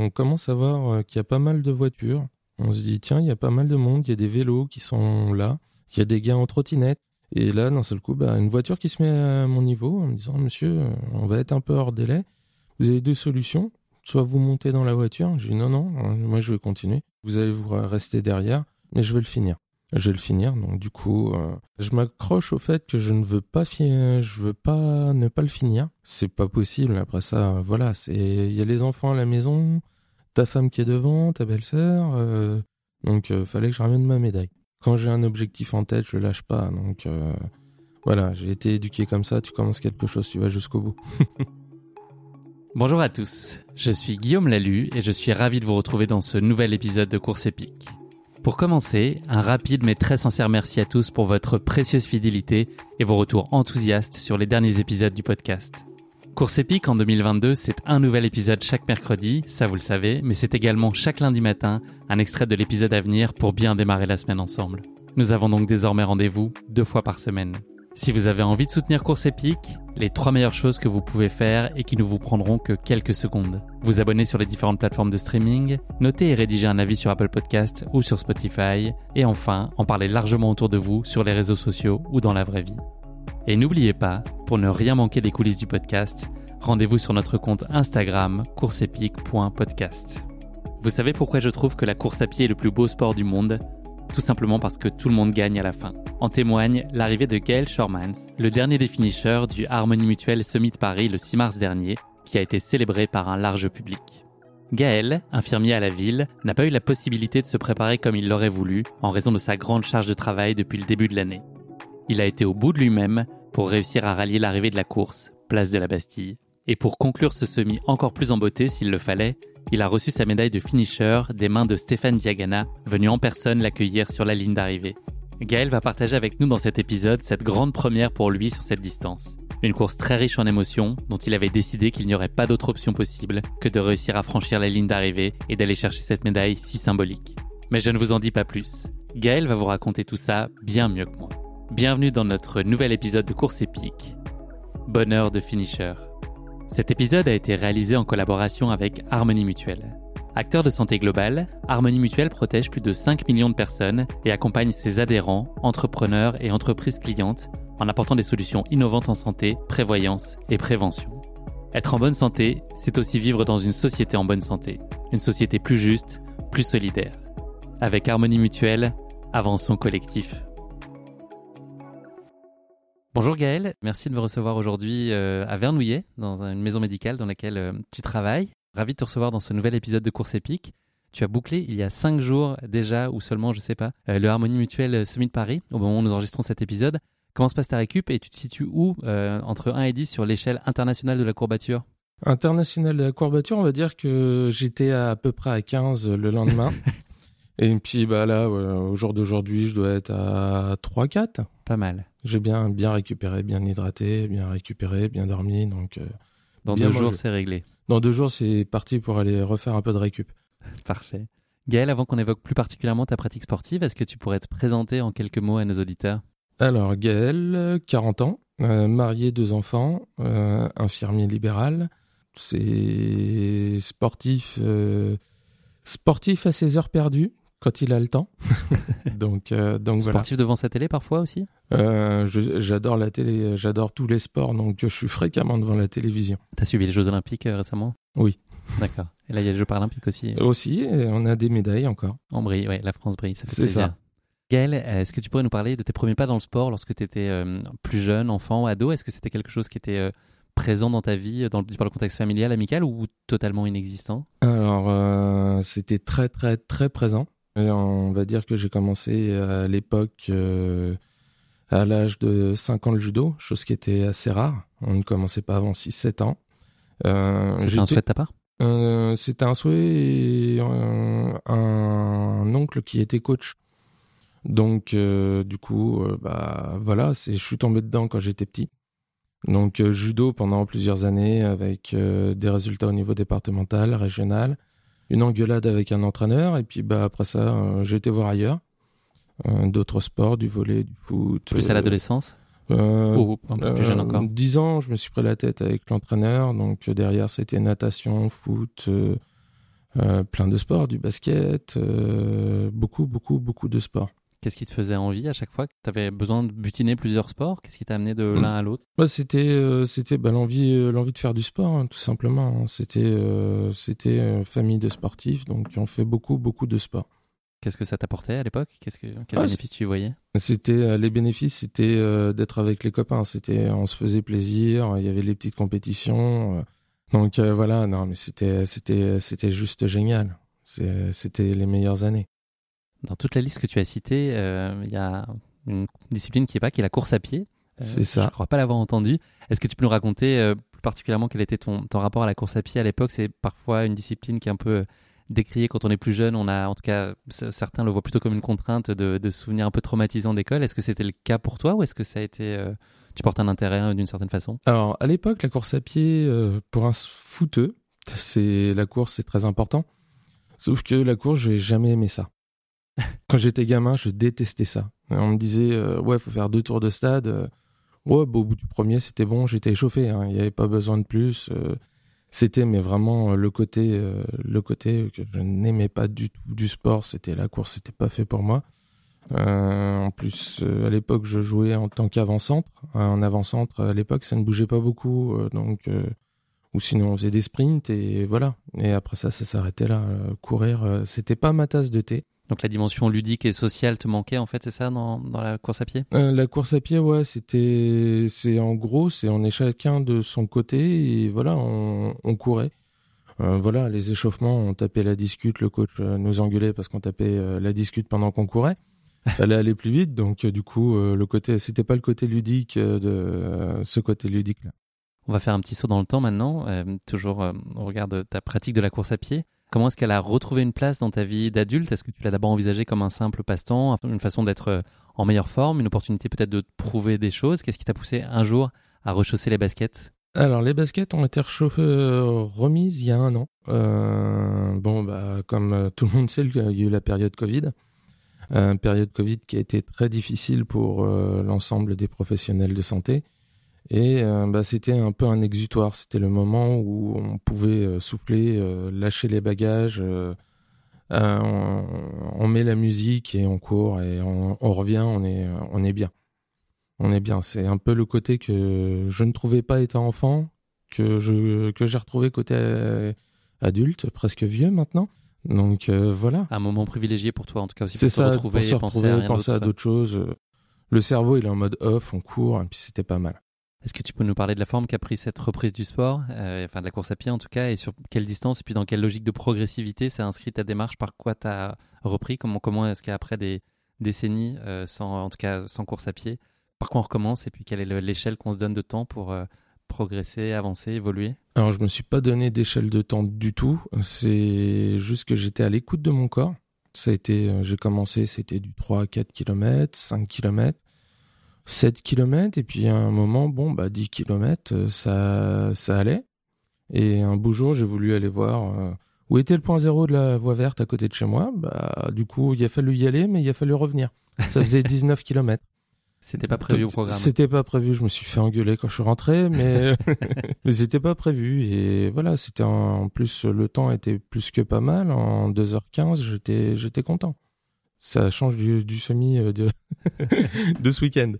On commence à voir qu'il y a pas mal de voitures. On se dit, tiens, il y a pas mal de monde, il y a des vélos qui sont là, il y a des gars en trottinette. Et là, d'un seul coup, bah, une voiture qui se met à mon niveau en me disant, monsieur, on va être un peu hors délai. Vous avez deux solutions. Soit vous montez dans la voiture. Je dis, non, non, moi je vais continuer. Vous allez vous rester derrière, mais je vais le finir. Je vais le finir. Donc du coup, euh, je m'accroche au fait que je ne veux pas je veux pas ne pas le finir. C'est pas possible. Après ça, voilà, c'est il y a les enfants à la maison, ta femme qui est devant, ta belle-sœur. Euh, donc euh, fallait que je ramène ma médaille. Quand j'ai un objectif en tête, je lâche pas. Donc voilà, j'ai été éduqué comme ça. Tu commences quelque chose, tu vas jusqu'au bout. Bonjour à tous, je suis Guillaume Lalu et je suis ravi de vous retrouver dans ce nouvel épisode de Course épique. Pour commencer, un rapide mais très sincère merci à tous pour votre précieuse fidélité et vos retours enthousiastes sur les derniers épisodes du podcast. Course épique en 2022, c'est un nouvel épisode chaque mercredi, ça vous le savez, mais c'est également chaque lundi matin un extrait de l'épisode à venir pour bien démarrer la semaine ensemble. Nous avons donc désormais rendez-vous deux fois par semaine. Si vous avez envie de soutenir Course Épique, les trois meilleures choses que vous pouvez faire et qui ne vous prendront que quelques secondes. Vous abonner sur les différentes plateformes de streaming, noter et rédiger un avis sur Apple Podcast ou sur Spotify, et enfin en parler largement autour de vous sur les réseaux sociaux ou dans la vraie vie. Et n'oubliez pas, pour ne rien manquer des coulisses du podcast, rendez-vous sur notre compte Instagram courseepique.podcast. Vous savez pourquoi je trouve que la course à pied est le plus beau sport du monde? Tout simplement parce que tout le monde gagne à la fin. En témoigne l'arrivée de Gaël Shormans, le dernier des finishers du Harmonie Mutuelle Summit Paris le 6 mars dernier, qui a été célébré par un large public. Gaël, infirmier à la ville, n'a pas eu la possibilité de se préparer comme il l'aurait voulu en raison de sa grande charge de travail depuis le début de l'année. Il a été au bout de lui-même pour réussir à rallier l'arrivée de la course, place de la Bastille. Et pour conclure ce semi encore plus en beauté s'il le fallait, il a reçu sa médaille de finisher des mains de Stéphane Diagana, venu en personne l'accueillir sur la ligne d'arrivée. Gaël va partager avec nous dans cet épisode cette grande première pour lui sur cette distance. Une course très riche en émotions, dont il avait décidé qu'il n'y aurait pas d'autre option possible que de réussir à franchir la ligne d'arrivée et d'aller chercher cette médaille si symbolique. Mais je ne vous en dis pas plus. Gaël va vous raconter tout ça bien mieux que moi. Bienvenue dans notre nouvel épisode de course épique. Bonheur de finisher. Cet épisode a été réalisé en collaboration avec Harmonie Mutuelle. Acteur de santé globale, Harmonie Mutuelle protège plus de 5 millions de personnes et accompagne ses adhérents, entrepreneurs et entreprises clientes en apportant des solutions innovantes en santé, prévoyance et prévention. Être en bonne santé, c'est aussi vivre dans une société en bonne santé, une société plus juste, plus solidaire. Avec Harmonie Mutuelle, avançons collectif. Bonjour Gaël, merci de me recevoir aujourd'hui euh, à Vernouillet, dans une maison médicale dans laquelle euh, tu travailles. Ravi de te recevoir dans ce nouvel épisode de Course épique. Tu as bouclé il y a cinq jours déjà, ou seulement, je sais pas, euh, le Harmonie Mutuelle Summit de Paris, au moment où nous enregistrons cet épisode. Comment se passe ta récup et tu te situes où entre 1 et 10 sur l'échelle internationale de la courbature? Internationale de la courbature, on va dire que j'étais à, à peu près à 15 le lendemain. Et puis bah là, au jour d'aujourd'hui, je dois être à 3-4. Pas mal. J'ai bien, bien récupéré, bien hydraté, bien récupéré, bien dormi. Donc, euh, Dans deux jours, c'est réglé. Dans deux jours, c'est parti pour aller refaire un peu de récup. Parfait. Gaël, avant qu'on évoque plus particulièrement ta pratique sportive, est-ce que tu pourrais te présenter en quelques mots à nos auditeurs? Alors, Gaël, 40 ans, euh, marié, deux enfants, euh, infirmier libéral. C'est sportif, sportif à ses heures perdues quand il a le temps. donc, euh, donc Sportif devant sa télé parfois aussi euh, J'adore la télé, j'adore tous les sports, donc je suis fréquemment devant la télévision. T'as suivi les Jeux Olympiques euh, récemment? Oui. D'accord. Et là, il y a les Jeux Paralympiques aussi. Aussi, on a des médailles encore. On brille, oui, la France brille, ça fait plaisir. Ça. Gaël, est-ce que tu pourrais nous parler de tes premiers pas dans le sport lorsque tu étais plus jeune, enfant, ado? Est-ce que c'était quelque chose qui était présent dans ta vie, dans le, par le contexte familial, amical ou totalement inexistant? Alors, c'était très, très, très présent. On va dire que j'ai commencé à l'époque euh, à l'âge de 5 ans le judo, chose qui était assez rare. On ne commençait pas avant 6-7 ans. Euh, C'était un souhait de ta part? Euh, C'était un souhait et un, oncle qui était coach. Donc du coup, bah voilà, je suis tombé dedans quand j'étais petit. Donc judo pendant plusieurs années avec des résultats au niveau départemental, régional une engueulade avec un entraîneur et puis bah après ça euh, j'ai été voir ailleurs euh, d'autres sports du volet du foot plus à euh, l'adolescence Ou un peu plus jeune encore 10 ans je me suis pris la tête avec l'entraîneur donc derrière c'était natation foot plein de sports, du basket, beaucoup, beaucoup, beaucoup de sports. Qu'est-ce qui te faisait envie à chaque fois que tu avais besoin de butiner plusieurs sports? Qu'est-ce qui t'a amené de mm. l'un à l'autre? Bah, C'était c'était bah, l'envie l'envie de faire du sport, hein, tout simplement. Hein. C'était c'était famille de sportifs, donc on fait beaucoup, beaucoup de sport. Qu'est-ce que ça t'apportait à l'époque? Qu'est-ce que quels ah, bénéfices tu y voyais? C'était euh, les bénéfices, c'était euh, d'être avec les copains. C'était on se faisait plaisir. Il y avait les petites compétitions. Euh. donc voilà, non mais c'était c'était c'était juste génial. C'était les meilleures années. Dans toute la liste que tu as citée, il y a une discipline qui est pas, qui est la course à pied. C'est ça. Je ne crois pas l'avoir entendu. Est-ce que tu peux nous raconter plus particulièrement quel était ton, ton rapport à la course à pied à l'époque? C'est parfois une discipline qui est un peu décrié quand on est plus jeune. On a, en tout cas, certains le voient plutôt comme une contrainte de, de souvenirs un peu traumatisants d'école. Est-ce que c'était le cas pour toi ou est-ce que ça a été, euh, tu portes un intérêt euh, d'une certaine façon? Alors, à l'époque, la course à pied, euh, pour un footeux, c'est la course, c'est très important. Sauf que la course, j'ai jamais aimé ça. Quand j'étais gamin, je détestais ça. On me disait, ouais, faut faire deux tours de stade. Ouais, bah, au bout du premier, c'était bon, j'étais échauffé. Hein. Il n'y avait pas besoin de plus. C'était mais vraiment euh, le côté euh, le côté que je n'aimais pas du tout du sport. C'était la course, c'était pas fait pour moi. Euh, en plus, à l'époque, je jouais en tant qu'avant-centre. En avant-centre, à l'époque, ça ne bougeait pas beaucoup, donc ou sinon on faisait des sprints et voilà. Et après ça, ça s'arrêtait là. courir, c'était pas ma tasse de thé. Donc la dimension ludique et sociale te manquait en fait, c'est ça dans, dans, la course à pied? Euh, La course à pied, ouais, c'était, c'est en gros, c'est on est chacun de son côté et voilà, on, on courait. Euh, voilà, les échauffements, on tapait la discute, le coach euh, nous engueulait parce qu'on tapait euh, la discute pendant qu'on courait. Il fallait aller plus vite, donc du coup, le côté, c'était pas le côté ludique de ce côté ludique là. On va faire un petit saut dans le temps maintenant, toujours au regard de ta pratique de la course à pied. Comment est-ce qu'elle a retrouvé une place dans ta vie d'adulte? Est-ce que tu l'as d'abord envisagé comme un simple passe-temps, une façon d'être euh, en meilleure forme, une opportunité peut-être de prouver des choses? Qu'est-ce qui t'a poussé un jour à rechausser les baskets? Alors les baskets ont été euh, remises il y a un an. Euh, bon bah comme tout le monde sait, il y a eu la période Covid, une période Covid qui a été très difficile pour l'ensemble des professionnels de santé. Et euh, bah, c'était un peu un exutoire. C'était le moment où on pouvait euh, souffler, euh, lâcher les bagages. On, met la musique et on court et on, revient. On est, on est bien. On est bien. C'est un peu le côté que je ne trouvais pas étant enfant, que je que j'ai retrouvé côté adulte, presque vieux maintenant. Donc voilà. Un moment privilégié pour toi en tout cas aussi pour ça, retrouver, pour se retrouver, penser à, à d'autres choses. Le cerveau il est en mode off, on court et puis c'était pas mal. Est-ce que tu peux nous parler de la forme qu'a pris cette reprise du sport, euh, enfin de la course à pied en tout cas, et sur quelle distance et puis dans quelle logique de progressivité ça inscrit ta démarche Par quoi tu as repris Comment, est-ce qu'après des décennies, euh, sans, en tout cas sans course à pied, par quoi on recommence et puis quelle est l'échelle qu'on se donne de temps pour euh, progresser, avancer, évoluer? Alors je me suis pas donné d'échelle de temps du tout. C'est juste que j'étais à l'écoute de mon corps. Ça a été, j'ai commencé, c'était du 3 à 4 km, 5 km. 7 km et puis à un moment bon bah 10 km euh, ça ça allait. Et un beau jour j'ai voulu aller voir euh, où était le point zéro de la voie verte à côté de chez moi. Bah du coup il a fallu y aller mais il a fallu revenir. Ça faisait 19 km c'était pas prévu au programme. C'était pas prévu. Je me suis fait engueuler quand je suis rentré mais mais c'était pas prévu. Et voilà c'était en plus le temps était plus que pas mal. En 2h15 j'étais j'étais content. Ça change du, du semi euh, de, de ce week-end.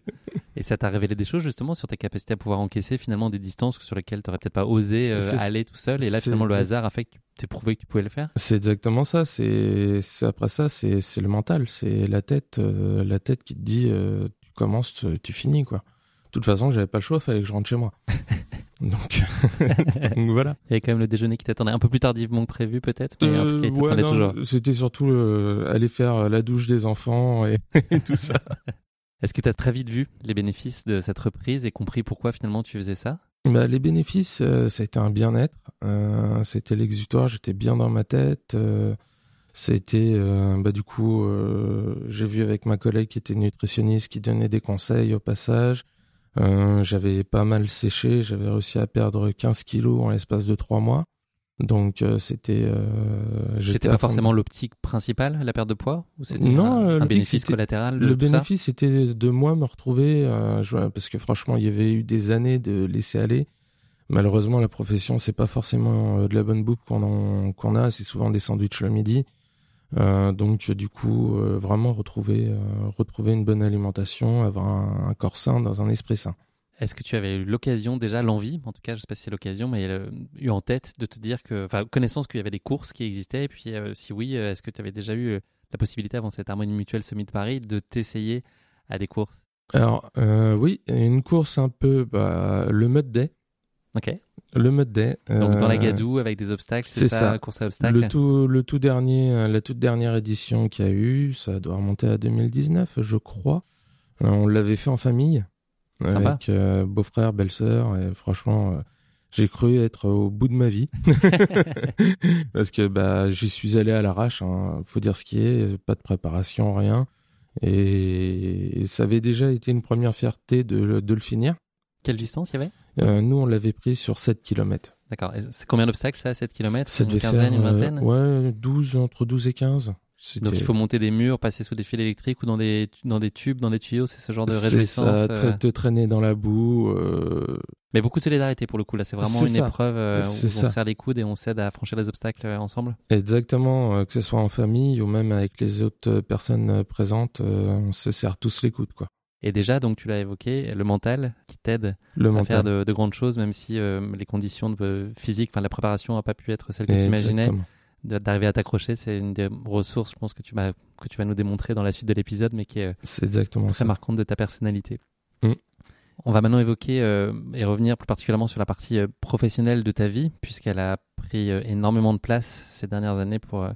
Et ça t'a révélé des choses justement sur ta capacité à pouvoir encaisser finalement des distances sur lesquelles tu n'aurais peut-être pas osé euh, aller tout seul? Et là finalement le hasard a fait que tu t'es prouvé que tu pouvais le faire? C'est exactement ça. C'est après ça, c'est le mental, c'est la tête, euh, la tête qui te dit tu commences, tu, finis quoi. De toute façon, j'avais pas le choix, fallait que je rentre chez moi. Donc, voilà. Il y avait quand même le déjeuner qui t'attendait un peu plus tardivement que prévu peut-être, mais en tout cas il euh, t'attendait toujours. C'était surtout aller faire la douche des enfants et, tout ça. Est-ce que tu as très vite vu les bénéfices de cette reprise et compris pourquoi finalement tu faisais ça? Bah, Les bénéfices, euh, ça a été un bien-être. Euh, c'était l'exutoire, j'étais bien dans ma tête. C'était, bah, du coup, j'ai vu avec ma collègue qui était nutritionniste qui donnait des conseils au passage. Euh, j'avais pas mal séché, j'avais réussi à perdre 15 kilos en l'espace de 3 mois. Donc euh, c'était. Euh, c'était pas forcément l'optique principale, la perte de poids ou Non, un, bénéfice collatéral. Le bénéfice c'était de moi me retrouver, parce que franchement il y avait eu des années de laisser aller. malheureusement, la profession, c'est pas forcément de la bonne bouffe qu'on qu'on a. C'est souvent des sandwichs le midi. donc, du coup, vraiment retrouver, retrouver une bonne alimentation, avoir un corps sain dans un esprit sain. Est-ce que tu avais eu l'occasion, déjà l'envie, en tout cas, je ne sais pas si c'est l'occasion, mais euh, eu en tête de te dire que, enfin, connaissance qu'il y avait des courses qui existaient, et puis euh, si oui, euh, est-ce que tu avais déjà eu la possibilité avant cette harmonie mutuelle Semi de Paris de t'essayer à des courses? Alors, oui, une course un peu, bah, le mode day. Ok. Le mode day. Donc dans la Gadoue avec des obstacles, c'est ça, ça, course à obstacles. Le tout, le tout dernier, la toute dernière édition qu'il y a eu, ça doit remonter à 2019, je crois. On l'avait fait en famille avec euh, beau-frère, belle-sœur. Et franchement, euh, j'ai cru être au bout de ma vie parce que bah j'y suis allé à l'arrache. Hein. Faut dire ce qui est, pas de préparation, rien. Et, ça avait déjà été une première fierté de, de le finir. Quelle distance il y avait? Euh, Nous, on l'avait pris sur 7 km. D'accord. C'est combien d'obstacles ça, 7 km Une quinzaine, une vingtaine? Ouais, 12, entre 12 et 15. Donc il faut monter des murs, passer sous des fils électriques ou dans des, dans des tubes, dans des tuyaux, c'est ce genre de réjouissance. C'est ça, te traîner dans la boue. Euh... Mais beaucoup de solidarité pour le coup, là c'est vraiment une épreuve euh, où on serre les coudes et on s'aide à franchir les obstacles euh, ensemble. Exactement, euh, que ce soit en famille ou même avec les autres personnes présentes, on se serre tous les coudes quoi. Et déjà, donc tu l'as évoqué, le mental qui t'aide à faire de, de, grandes choses, même si les conditions de, physiques, enfin la préparation n'a pas pu être celle que tu imaginais d'arriver à t'accrocher, c'est une des ressources, je pense, que tu, vas, que tu vas nous démontrer dans la suite de l'épisode, mais qui est, c'est exactement très marquante de ta personnalité. Mm. On va maintenant évoquer euh, et revenir plus particulièrement sur la partie euh, professionnelle de ta vie, puisqu'elle a pris euh, énormément de place ces dernières années pour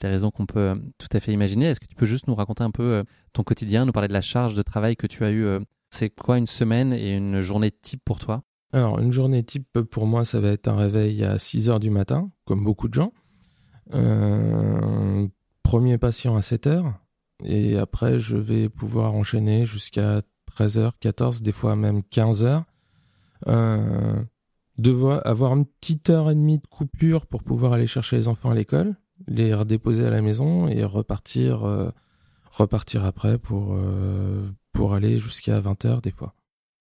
des raisons qu'on peut tout à fait imaginer. Est-ce que tu peux juste nous raconter un peu ton quotidien, nous parler de la charge de travail que tu as eu C'est quoi une semaine et une journée type pour toi? Alors, une journée type pour moi, ça va être un réveil à 6 heures du matin, comme beaucoup de gens. Euh, premier patient à 7 heures. Et après, je vais pouvoir enchaîner jusqu'à 13h, 14, des fois même 15h. Euh, devoir avoir une petite heure et demie de coupure pour pouvoir aller chercher les enfants à l'école, les redéposer à la maison et repartir, euh, repartir après pour, pour aller jusqu'à 20h des fois.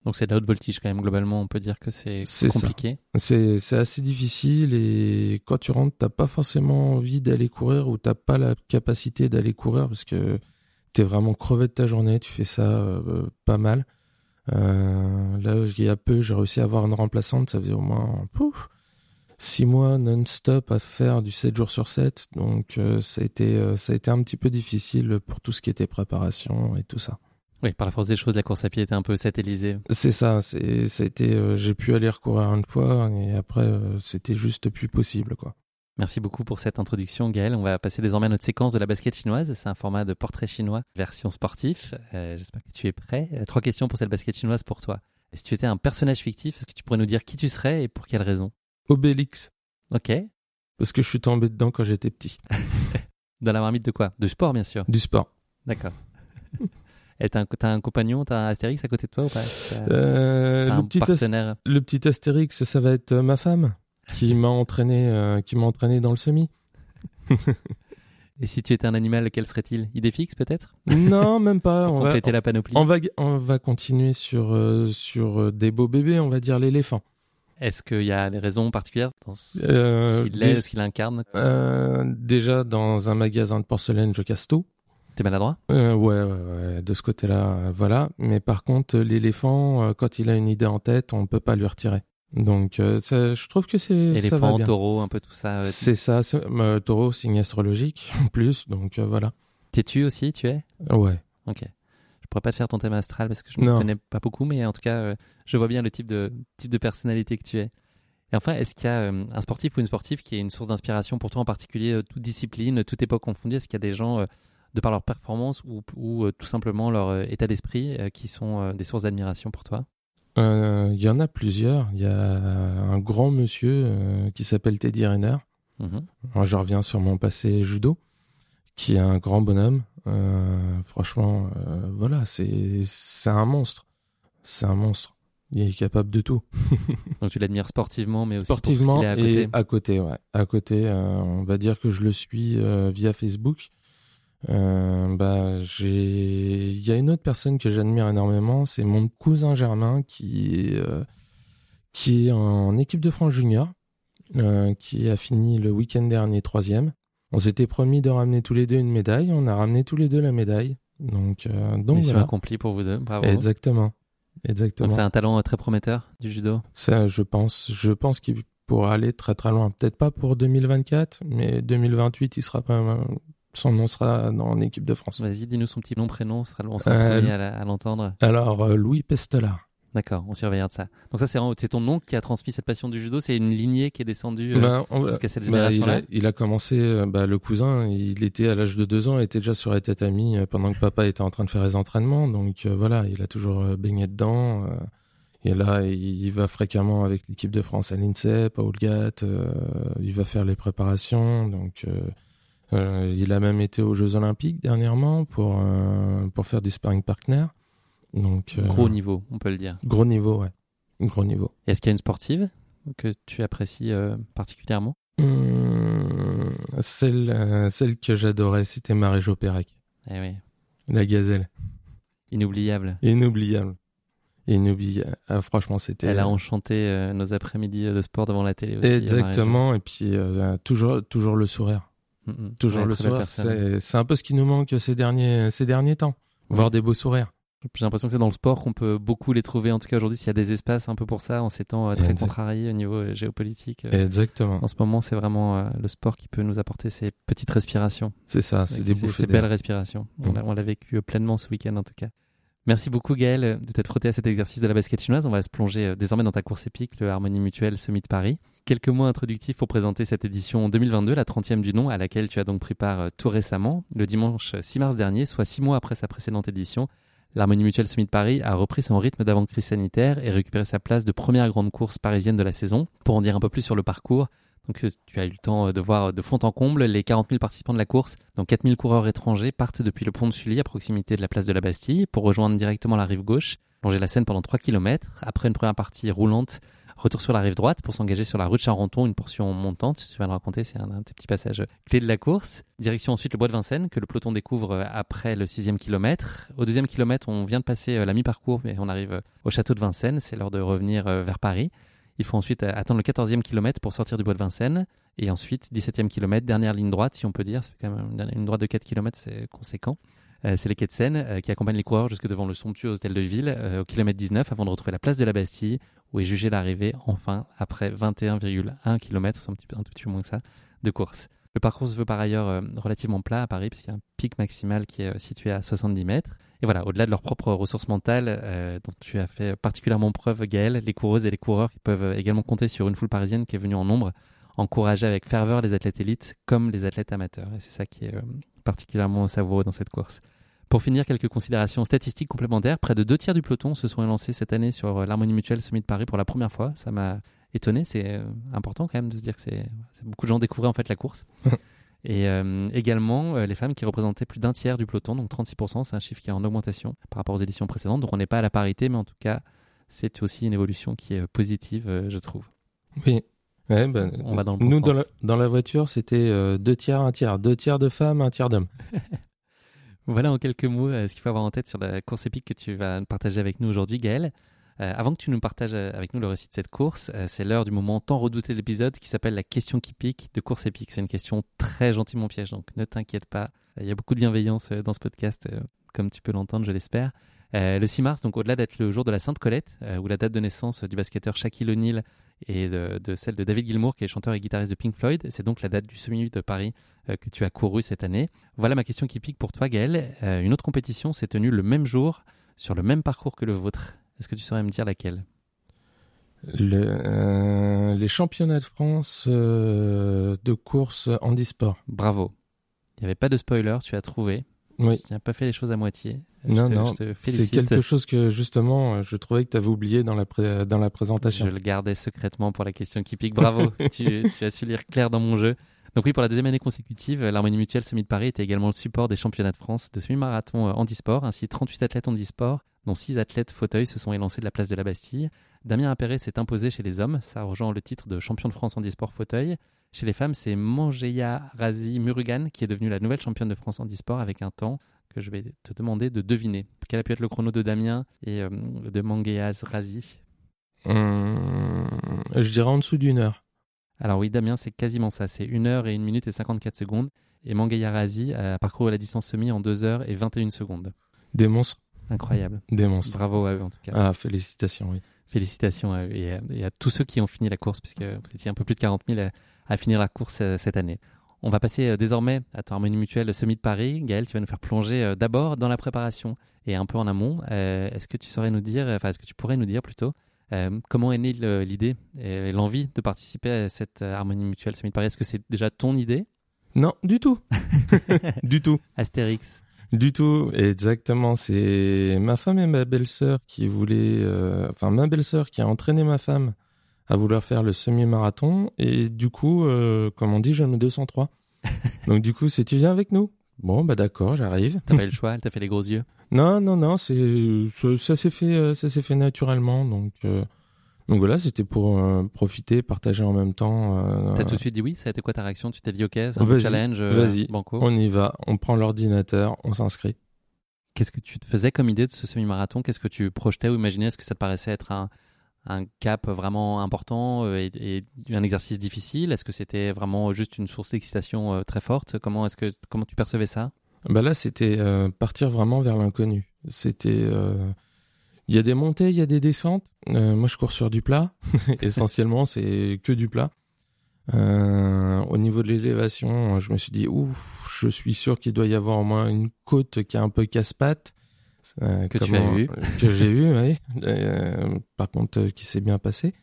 Donc c'est de la haute voltige quand même, globalement, on peut dire que c'est compliqué. C'est assez difficile et quand tu rentres, t'as pas forcément envie d'aller courir ou t'as pas la capacité d'aller courir parce que tu es vraiment crevé de ta journée, tu fais ça euh, pas mal. Euh, là, il y a peu, j'ai réussi à avoir une remplaçante, ça faisait au moins pouf, six mois non-stop à faire du 7 jours sur 7, donc euh, ça, a été, ça a été un petit peu difficile pour tout ce qui était préparation et tout ça. Oui, par la force des choses, la course à pied était un peu satellisée. C'est ça, c'est, ça a été, euh, j'ai pu aller recourir une fois et après, euh, c'était juste plus possible, quoi. Merci beaucoup pour cette introduction, Gaël. On va passer désormais à notre séquence de la basket chinoise. C'est un format de portrait chinois, version sportif. Euh, j'espère que tu es prêt. trois questions pour cette basket chinoise pour toi. si tu étais un personnage fictif, est-ce que tu pourrais nous dire qui tu serais et pour quelle raison? Obélix. Ok. Parce que je suis tombé dedans quand j'étais petit. Dans la marmite de quoi? De sport, bien sûr. Du sport. D'accord. Et t'as un, un, compagnon, t'as un Astérix à côté de toi ou pas? Euh, le, petit partenaire? le petit Astérix, ça va être euh, ma femme qui m'a entraîné, euh, qui m'a entraîné dans le semi. Et si tu étais un animal, quel serait-il? Idéfix peut-être? Non, même pas. on compléter va, la panoplie. On va, on va continuer sur, euh, sur des beaux bébés, on va dire l'éléphant. Est-ce qu'il y a des raisons particulières dans ce qu'il est, ce qu'il incarne? Déjà, dans un magasin de porcelaine, je casse tout. T'es maladroit? Euh, ouais, ouais, de ce côté-là, euh, voilà. Mais par contre, l'éléphant, euh, quand il a une idée en tête, on peut pas lui retirer. Donc, ça, je trouve que c'est éléphant, taureau, un peu tout ça. c'est ça. taureau, signe astrologique en plus, donc voilà. T'es-tu aussi Tu es? Ouais. Ok. Je pourrais pas te faire ton thème astral parce que je ne connais pas beaucoup, mais en tout cas, je vois bien le type de type de personnalité que tu es. Et enfin, est-ce qu'il y a un sportif ou une sportive qui est une source d'inspiration pour toi en particulier, toute discipline, toute époque confondue? Est-ce qu'il y a des gens de par leur performance ou, euh, tout simplement leur euh, état d'esprit euh, qui sont des sources d'admiration pour toi? Il y en a plusieurs. Il y a un grand monsieur qui s'appelle Teddy Riner. Mhm. je reviens sur mon passé judo, qui est un grand bonhomme. franchement, voilà, c'est un monstre. C'est un monstre. Il est capable de tout. Donc tu l'admires sportivement, mais aussi sportivement pour ce est à côté. et à côté, ouais. À côté, on va dire que je le suis via Facebook euh, bah, j'ai, il y a une autre personne que j'admire énormément, c'est mon cousin Germain qui, euh, qui est en équipe de France junior, qui a fini le week-end dernier troisième. On s'était promis de ramener tous les deux une médaille. On a ramené tous les deux la médaille. Donc, donc Mission voilà. accomplie pour vous deux. Bravo. Exactement. Exactement. C'est un talent très prometteur du judo. Ça, je pense. Je pense qu'il pourra aller très très loin. Peut-être pas pour 2024, mais 2028, il sera pas. Son nom sera dans l'équipe de France. Vas-y, dis-nous son petit nom, prénom. On sera, on sera euh, à l'entendre. Alors, euh, Louis Pestela. D'accord, on surveillera de ça. Donc ça, c'est ton oncle qui a transmis cette passion du judo. C'est une lignée qui est descendue euh, ben, jusqu'à cette ben, génération-là? il, il, a commencé, bah, le cousin, il était à l'âge de deux ans, il était déjà sur les tatamis pendant que papa était en train de faire les entraînements. Donc voilà, il a toujours baigné dedans. Et là, il va fréquemment avec l'équipe de France à l'INSEP, à Oulgat. il va faire les préparations. Donc euh, il a même été aux Jeux Olympiques dernièrement pour, euh, pour faire du sparring partner. Donc, euh, gros niveau, on peut le dire. Gros niveau, ouais. Gros niveau. Est-ce qu'il y a une sportive que tu apprécies particulièrement? Hum, celle, celle que j'adorais, c'était Marie-Jo Pérec. Eh oui. La gazelle. Inoubliable. Inoubliable. Inoubliable. Ah, franchement, c'était. Elle a enchanté nos après-midi de sport devant la télé aussi. Exactement. Et puis, toujours, toujours le sourire. Toujours le soir, c'est un peu ce qui nous manque ces derniers, ces derniers temps, voir des beaux sourires. J'ai l'impression que c'est dans le sport qu'on peut beaucoup les trouver, en tout cas aujourd'hui, s'il y a des espaces un peu pour ça, en ces temps euh, très contrariés au niveau euh, géopolitique. Euh, Exactement. En ce moment, c'est vraiment le sport qui peut nous apporter ces petites respirations. C'est ça, c'est des bouffées. Ces belles respirations. On l'a vécu pleinement ce week-end en tout cas. Merci beaucoup Gaël de t'être frotté à cet exercice de la basket chinoise. On va se plonger euh, désormais dans ta course épique, le Harmonie Mutuelle Summit Paris. Quelques mots introductifs pour présenter cette édition 2022, la 30e du nom, à laquelle tu as donc pris part euh, tout récemment. Le dimanche 6 mars dernier, soit six mois après sa précédente édition, l'Harmonie Mutuelle Summit Paris a repris son rythme d'avant-crise sanitaire et récupéré sa place de première grande course parisienne de la saison. Pour en dire un peu plus sur le parcours, donc euh, tu as eu le temps euh, de voir de fond en comble les 40 000 participants de la course. Donc 4 000 coureurs étrangers partent depuis le pont de Sully à proximité de la place de la Bastille pour rejoindre directement la rive gauche, longer la Seine pendant 3 km. Après une première partie roulante, retour sur la rive droite pour s'engager sur la rue de Charenton, une portion montante. Tu vas le raconter, c'est un, des petits passages clés de la course. Direction ensuite le bois de Vincennes que le peloton découvre euh, après le sixième kilomètre. Au deuxième kilomètre, on vient de passer la mi-parcours, mais on arrive au château de Vincennes. C'est l'heure de revenir vers Paris. Il faut ensuite attendre le 14e kilomètre pour sortir du bois de Vincennes. Et ensuite, 17e kilomètre, dernière ligne droite, si on peut dire. C'est quand même une droite de 4 km, c'est conséquent. Euh, c'est les quais de Seine euh, qui accompagnent les coureurs jusque devant le somptueux hôtel de ville euh, au kilomètre 19 avant de retrouver la place de la Bastille où est jugée l'arrivée enfin après 21,1 km, c'est un, petit peu, un tout petit peu moins que ça, de course. Le parcours se veut par ailleurs relativement plat à Paris puisqu'il y a un pic maximal qui est situé à 70 mètres. Et voilà, au-delà de leurs propres ressources mentales, dont tu as fait particulièrement preuve, Gaël, les coureuses et les coureurs qui peuvent également compter sur une foule parisienne qui est venue en nombre encourager avec ferveur les athlètes élites comme les athlètes amateurs. Et c'est ça qui est euh, particulièrement savoureux dans cette course. Pour finir, quelques considérations statistiques complémentaires. Près de deux tiers du peloton se sont lancés cette année sur euh, l'Harmonie Mutuelle Summit de Paris pour la première fois. Ça m'a étonné. C'est euh, important quand même de se dire que c'est beaucoup de gens découvraient en fait la course. Et également les femmes qui représentaient plus d'un tiers du peloton, donc 36%, c'est un chiffre qui est en augmentation par rapport aux éditions précédentes. Donc on n'est pas à la parité, mais en tout cas, c'est aussi une évolution qui est positive, je trouve. Oui, ben, on va dans nous, Dans, la, voiture, c'était euh, deux tiers, un tiers. Deux tiers de femmes, un tiers d'hommes. voilà en quelques mots euh, ce qu'il faut avoir en tête sur la course épique que tu vas partager avec nous aujourd'hui, Gaël. Euh, avant que tu nous partages avec nous le récit de cette course, c'est l'heure du moment tant redouté de l'épisode qui s'appelle la question qui pique de course épique. C'est une question très gentiment piège, donc ne t'inquiète pas. Il y a beaucoup de bienveillance dans ce podcast, comme tu peux l'entendre, je l'espère. le 6 mars, donc au-delà d'être le jour de la Sainte Colette, ou la date de naissance du basketteur Shaquille O'Neal et de, celle de David Gilmour, qui est chanteur et guitariste de Pink Floyd. C'est donc la date du semi de Paris euh, que tu as couru cette année. Voilà ma question qui pique pour toi, Gaël. Euh, une autre compétition s'est tenue le même jour, sur le même parcours que le vôtre. Est-ce que tu saurais me dire laquelle? Euh, Les championnats de France de course handisport. Bravo. Il n'y avait pas de spoiler, tu as trouvé. Oui. Tu n'as pas fait les choses à moitié. Non, non. C'est quelque chose que justement, je trouvais que tu avais oublié dans la, dans la présentation. Je le gardais secrètement pour la question qui pique. Bravo. tu, as su lire clair dans mon jeu. Donc oui, pour la deuxième année consécutive, l'Harmonie Mutuelle Semi de Paris était également le support des championnats de France de semi-marathon euh, handisport. Ainsi, 38 athlètes handisport, dont 6 athlètes fauteuils, se sont élancés de la place de la Bastille. Damien Appéré s'est imposé chez les hommes. Ça rejoint le titre de champion de France handisport fauteuil. Chez les femmes, c'est Mangeya Razi Murugan qui est devenue la nouvelle championne de France handisport avec un temps que je vais te demander de deviner. Quel a pu être le chrono de Damien et euh, de Mangeya Razi? Hum, je dirais en dessous d'une heure. Alors oui, Damien, c'est quasiment ça. C'est 1 heure et 1 minute et 54 secondes. Et Mangaya Razi a parcouru la distance semi en 2 heures et 21 secondes. Des monstres. Incroyable. Des monstres. Bravo à eux en tout cas. Ah, félicitations, oui. Félicitations à eux et à, tous ceux qui ont fini la course, puisque vous étiez un peu plus de 40 000 à, finir la course euh, cette année. On va passer euh, désormais à ton harmonie mutuelle Semi de Paris. Gaël, tu vas nous faire plonger euh, d'abord dans la préparation et un peu en amont. est-ce que tu saurais nous dire, enfin, est-ce que tu pourrais nous dire plutôt, comment est née l'idée et l'envie de participer à cette harmonie mutuelle Semi de Paris? Est-ce que c'est déjà ton idée? Non, du tout. du tout. Astérix. Du tout, exactement. C'est ma femme et ma belle-sœur qui voulaient, euh, enfin ma belle-sœur qui a entraîné ma femme à vouloir faire le semi-marathon et du coup, euh, comme on dit, j'aime 203. Donc du coup, si tu viens avec nous, bon bah d'accord, j'arrive. T'as pas le choix, elle t'a fait les gros yeux. Non, non, non, c'est ça, s'est fait, euh, ça s'est fait naturellement. Donc donc voilà, c'était pour euh, profiter, partager en même temps. Euh, T'as tout de suite dit oui Ça a été quoi ta réaction? Tu t'es dit ok, c'est un challenge euh, Vas-y, on y va, on prend l'ordinateur, on s'inscrit. Qu'est-ce que tu te faisais comme idée de ce semi-marathon? Qu'est-ce que tu projetais ou imaginais? Est-ce que ça te paraissait être un, un cap vraiment important et, un exercice difficile? Est-ce que c'était vraiment juste une source d'excitation très forte? Comment est-ce que comment tu percevais ça? Bah là, c'était partir vraiment vers l'inconnu. C'était il y a des montées, il y a des descentes. Euh, moi, je cours sur du plat. Essentiellement, c'est que du plat. Euh, au niveau de l'élévation, je me suis dit, ouf, je suis sûr qu'il doit y avoir au moins une côte qui est un peu casse-patte. Euh, que tu as eu. Que j'ai eu, oui. par contre, qui s'est bien passé.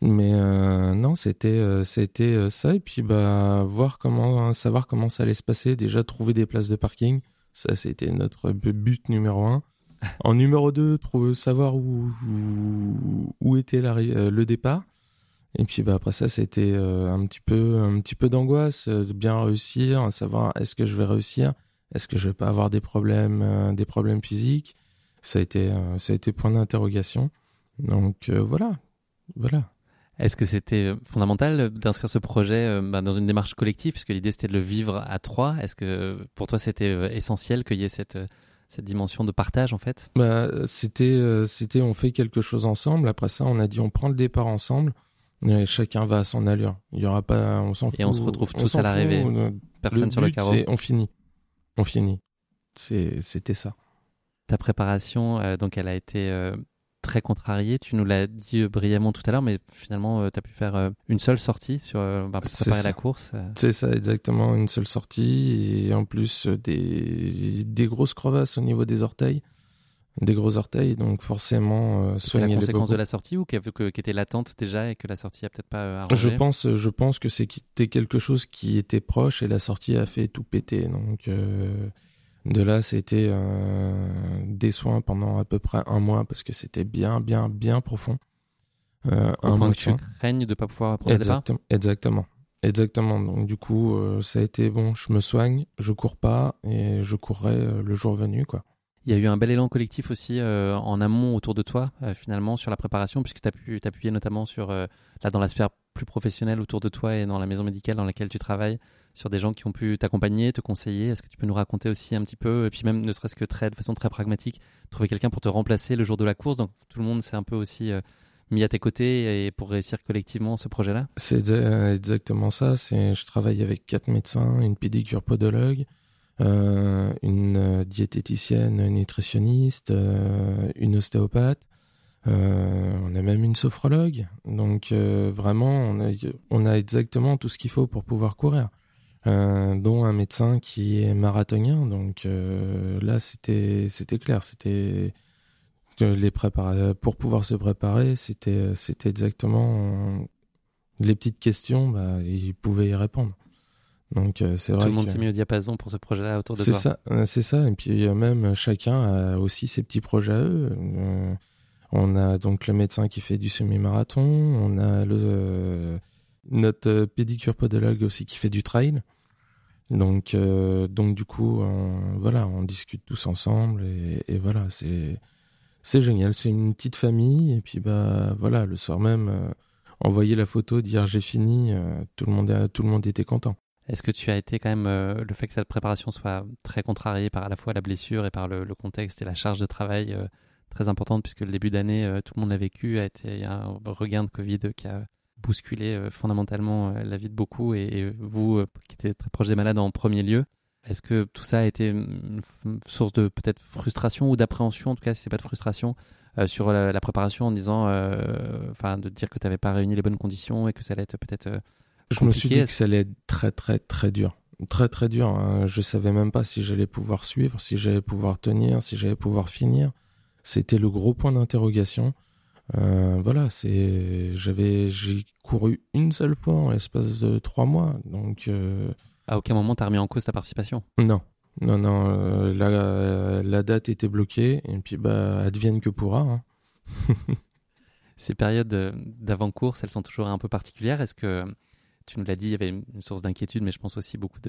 Mais non, c'était c'était ça et puis bah voir comment savoir comment ça allait se passer. Déjà trouver des places de parking, ça c'était notre but numéro un. En numéro 2, savoir où, était euh, le départ. Et puis bah, après ça, c'était euh, un petit peu, un petit peu d'angoisse, euh, de bien réussir, savoir est-ce que je vais réussir, est-ce que je vais pas avoir des problèmes, des problèmes physiques? Ça a été, ça a été point d'interrogation. Donc voilà, voilà. Est-ce que c'était fondamental d'inscrire ce projet bah, dans une démarche collective, puisque l'idée c'était de le vivre à trois Est-ce que pour toi c'était essentiel qu'il y ait cette cette dimension de partage en fait? Bah, c'était euh, c'était on fait quelque chose ensemble. Après ça on a dit on prend le départ ensemble et chacun va à son allure. Il y aura pas on s'en et on se retrouve tous à l'arrivée. personne sur le carreau. on finit. On finit. C'était ça. Ta préparation euh, donc elle a été euh, très contrarié. Tu nous l'as dit euh, brièvement tout à l'heure, mais finalement, euh, tu as pu faire euh, une seule sortie sur, bah, pour préparer la course. C'est ça, exactement, une seule sortie. Et en plus, des, des grosses crevasses au niveau des orteils. Des gros orteils, donc forcément soigner la conséquence de la sortie ou qui était latente déjà et que la sortie a peut-être pas arrangé? Je pense, je pense que c'était quelque chose qui était proche et la sortie a fait tout péter. Donc de là, c'était euh, des soins pendant à peu près un mois parce que c'était bien, bien, bien profond. Euh, un point que tu craignes de ne pas pouvoir prendre exactement, Exactement. Exactement. Donc du coup, euh, ça a été bon. Je me soigne, je cours pas et je courrai euh, le jour venu, quoi. Il y a eu un bel élan collectif aussi en amont autour de toi, finalement, sur la préparation, puisque tu as pu t'appuyer notamment sur, là, dans la sphère plus professionnelle autour de toi et dans la maison médicale dans laquelle tu travailles, sur des gens qui ont pu t'accompagner, te conseiller? Est-ce que tu peux nous raconter aussi un petit peu, et puis même ne serait-ce que de façon très pragmatique, trouver quelqu'un pour te remplacer le jour de la course? Donc tout le monde s'est un peu aussi euh, mis à tes côtés et pour réussir collectivement ce projet-là C'est exactement ça. Je travaille avec quatre médecins, une pédicure podologue, euh, une euh, diététicienne, nutritionniste, une ostéopathe. On a même une sophrologue, donc vraiment on a, on a exactement tout ce qu'il faut pour pouvoir courir. Euh, dont un médecin qui est marathonien. Donc euh, là, c'était c'était clair, c'était les préparer pour pouvoir se préparer, c'était c'était exactement les petites questions, bah, il pouvait y répondre. Donc c'est vrai. Tout le monde s'est mis au diapason pour ce projet-là autour de toi. C'est ça, c'est ça. Et puis même chacun a aussi ses petits projets à eux. Euh, on a donc le médecin qui fait du semi-marathon, on a le notre pédicure podologue aussi qui fait du trail. Donc, euh, donc du coup, on, voilà, on discute tous ensemble et, voilà, c'est c'est génial. C'est une petite famille et puis bah voilà, le soir même, euh, envoyer la photo, dire j'ai fini, euh, tout le monde tout le monde était content. Est-ce que tu as été quand même le fait que cette préparation soit très contrariée par à la fois la blessure et par le, contexte et la charge de travail très importante puisque le début d'année, tout le monde l'a vécu, a été, il y a un regain de Covid qui a bousculé fondamentalement la vie de beaucoup et, vous, qui étiez très proche des malades en premier lieu, est-ce que tout ça a été une source de peut-être frustration ou d'appréhension, en tout cas si c'est pas de frustration, euh, sur la, préparation en disant, euh, enfin, de dire que tu n'avais pas réuni les bonnes conditions et que ça allait être peut-être. Euh, je me suis dit que ça allait être très très très dur, très très dur. Hein. Je savais même pas si j'allais pouvoir suivre, si j'allais pouvoir tenir, si j'allais pouvoir finir. C'était le gros point d'interrogation. voilà, c'est, j'avais, j'ai couru une seule fois en l'espace de trois mois, donc. À aucun moment, tu as remis en cause ta participation? Non. Non, non, euh, la, la, date était bloquée, et puis bah, advienne que pourra. Hein. Ces périodes d'avant-course, elles sont toujours un peu particulières. Est-ce que, tu nous l'as dit, il y avait une source d'inquiétude, mais je pense aussi beaucoup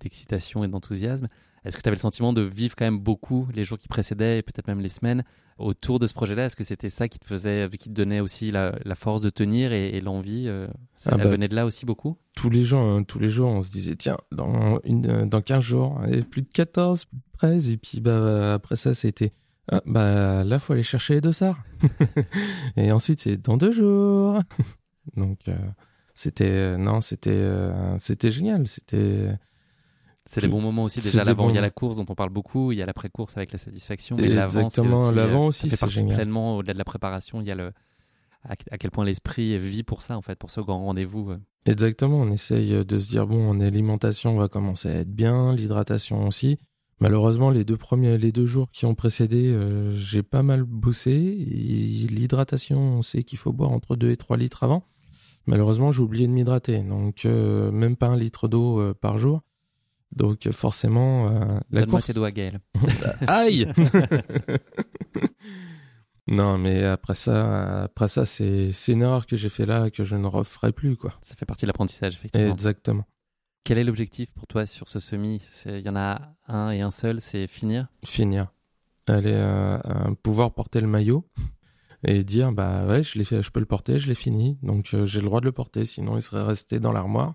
d'excitation et d'enthousiasme. Est-ce que tu avais le sentiment de vivre quand même beaucoup les jours qui précédaient et peut-être même les semaines autour de ce projet-là? Est-ce que c'était ça qui te faisait, qui te donnait aussi la, force de tenir et, l'envie euh, Ça ah bah, venait de là aussi beaucoup? Tous les jours, hein, tous les jours, on se disait tiens, dans une, euh, dans 15 jours, plus de 14, plus de 13, et puis bah après ça, c'était ah, bah là, faut aller chercher les dossards. et ensuite, c'est dans deux jours. Donc euh, c'était non, c'était c'était génial, c'était c'est les bons moments aussi. Déjà, l'avant, il y a la course dont on parle beaucoup, il y a l'après-course avec la satisfaction. Mais l'avant, Exactement, l'avant euh, aussi, ça fait partie pleinement au-delà de la préparation. Il y a le, à, quel point l'esprit vit pour ça, en fait, pour ce grand rendez-vous. Euh. Exactement, on essaye de se dire, bon, en alimentation, on va commencer à être bien, l'hydratation aussi. Malheureusement, les deux premiers, les deux jours qui ont précédé, euh, j'ai pas mal bossé. L'hydratation, on sait qu'il faut boire entre 2 et 3 litres avant. Malheureusement, j'ai oublié de m'hydrater, donc même pas un litre d'eau par jour. Donc forcément, euh, la Donne-moi tes doigts, Gaël. Aïe Non, mais après ça, après ça, c'est c'est une erreur que j'ai fait là que je ne referai plus quoi. Ça fait partie de l'apprentissage effectivement. Exactement. Quel est l'objectif pour toi sur ce semi? Il y en a un et un seul, c'est finir? Finir. Aller euh, pouvoir porter le maillot et dire bah ouais, je l'ai fait, je peux le porter, je l'ai fini, donc euh, j'ai le droit de le porter. Sinon, il serait resté dans l'armoire.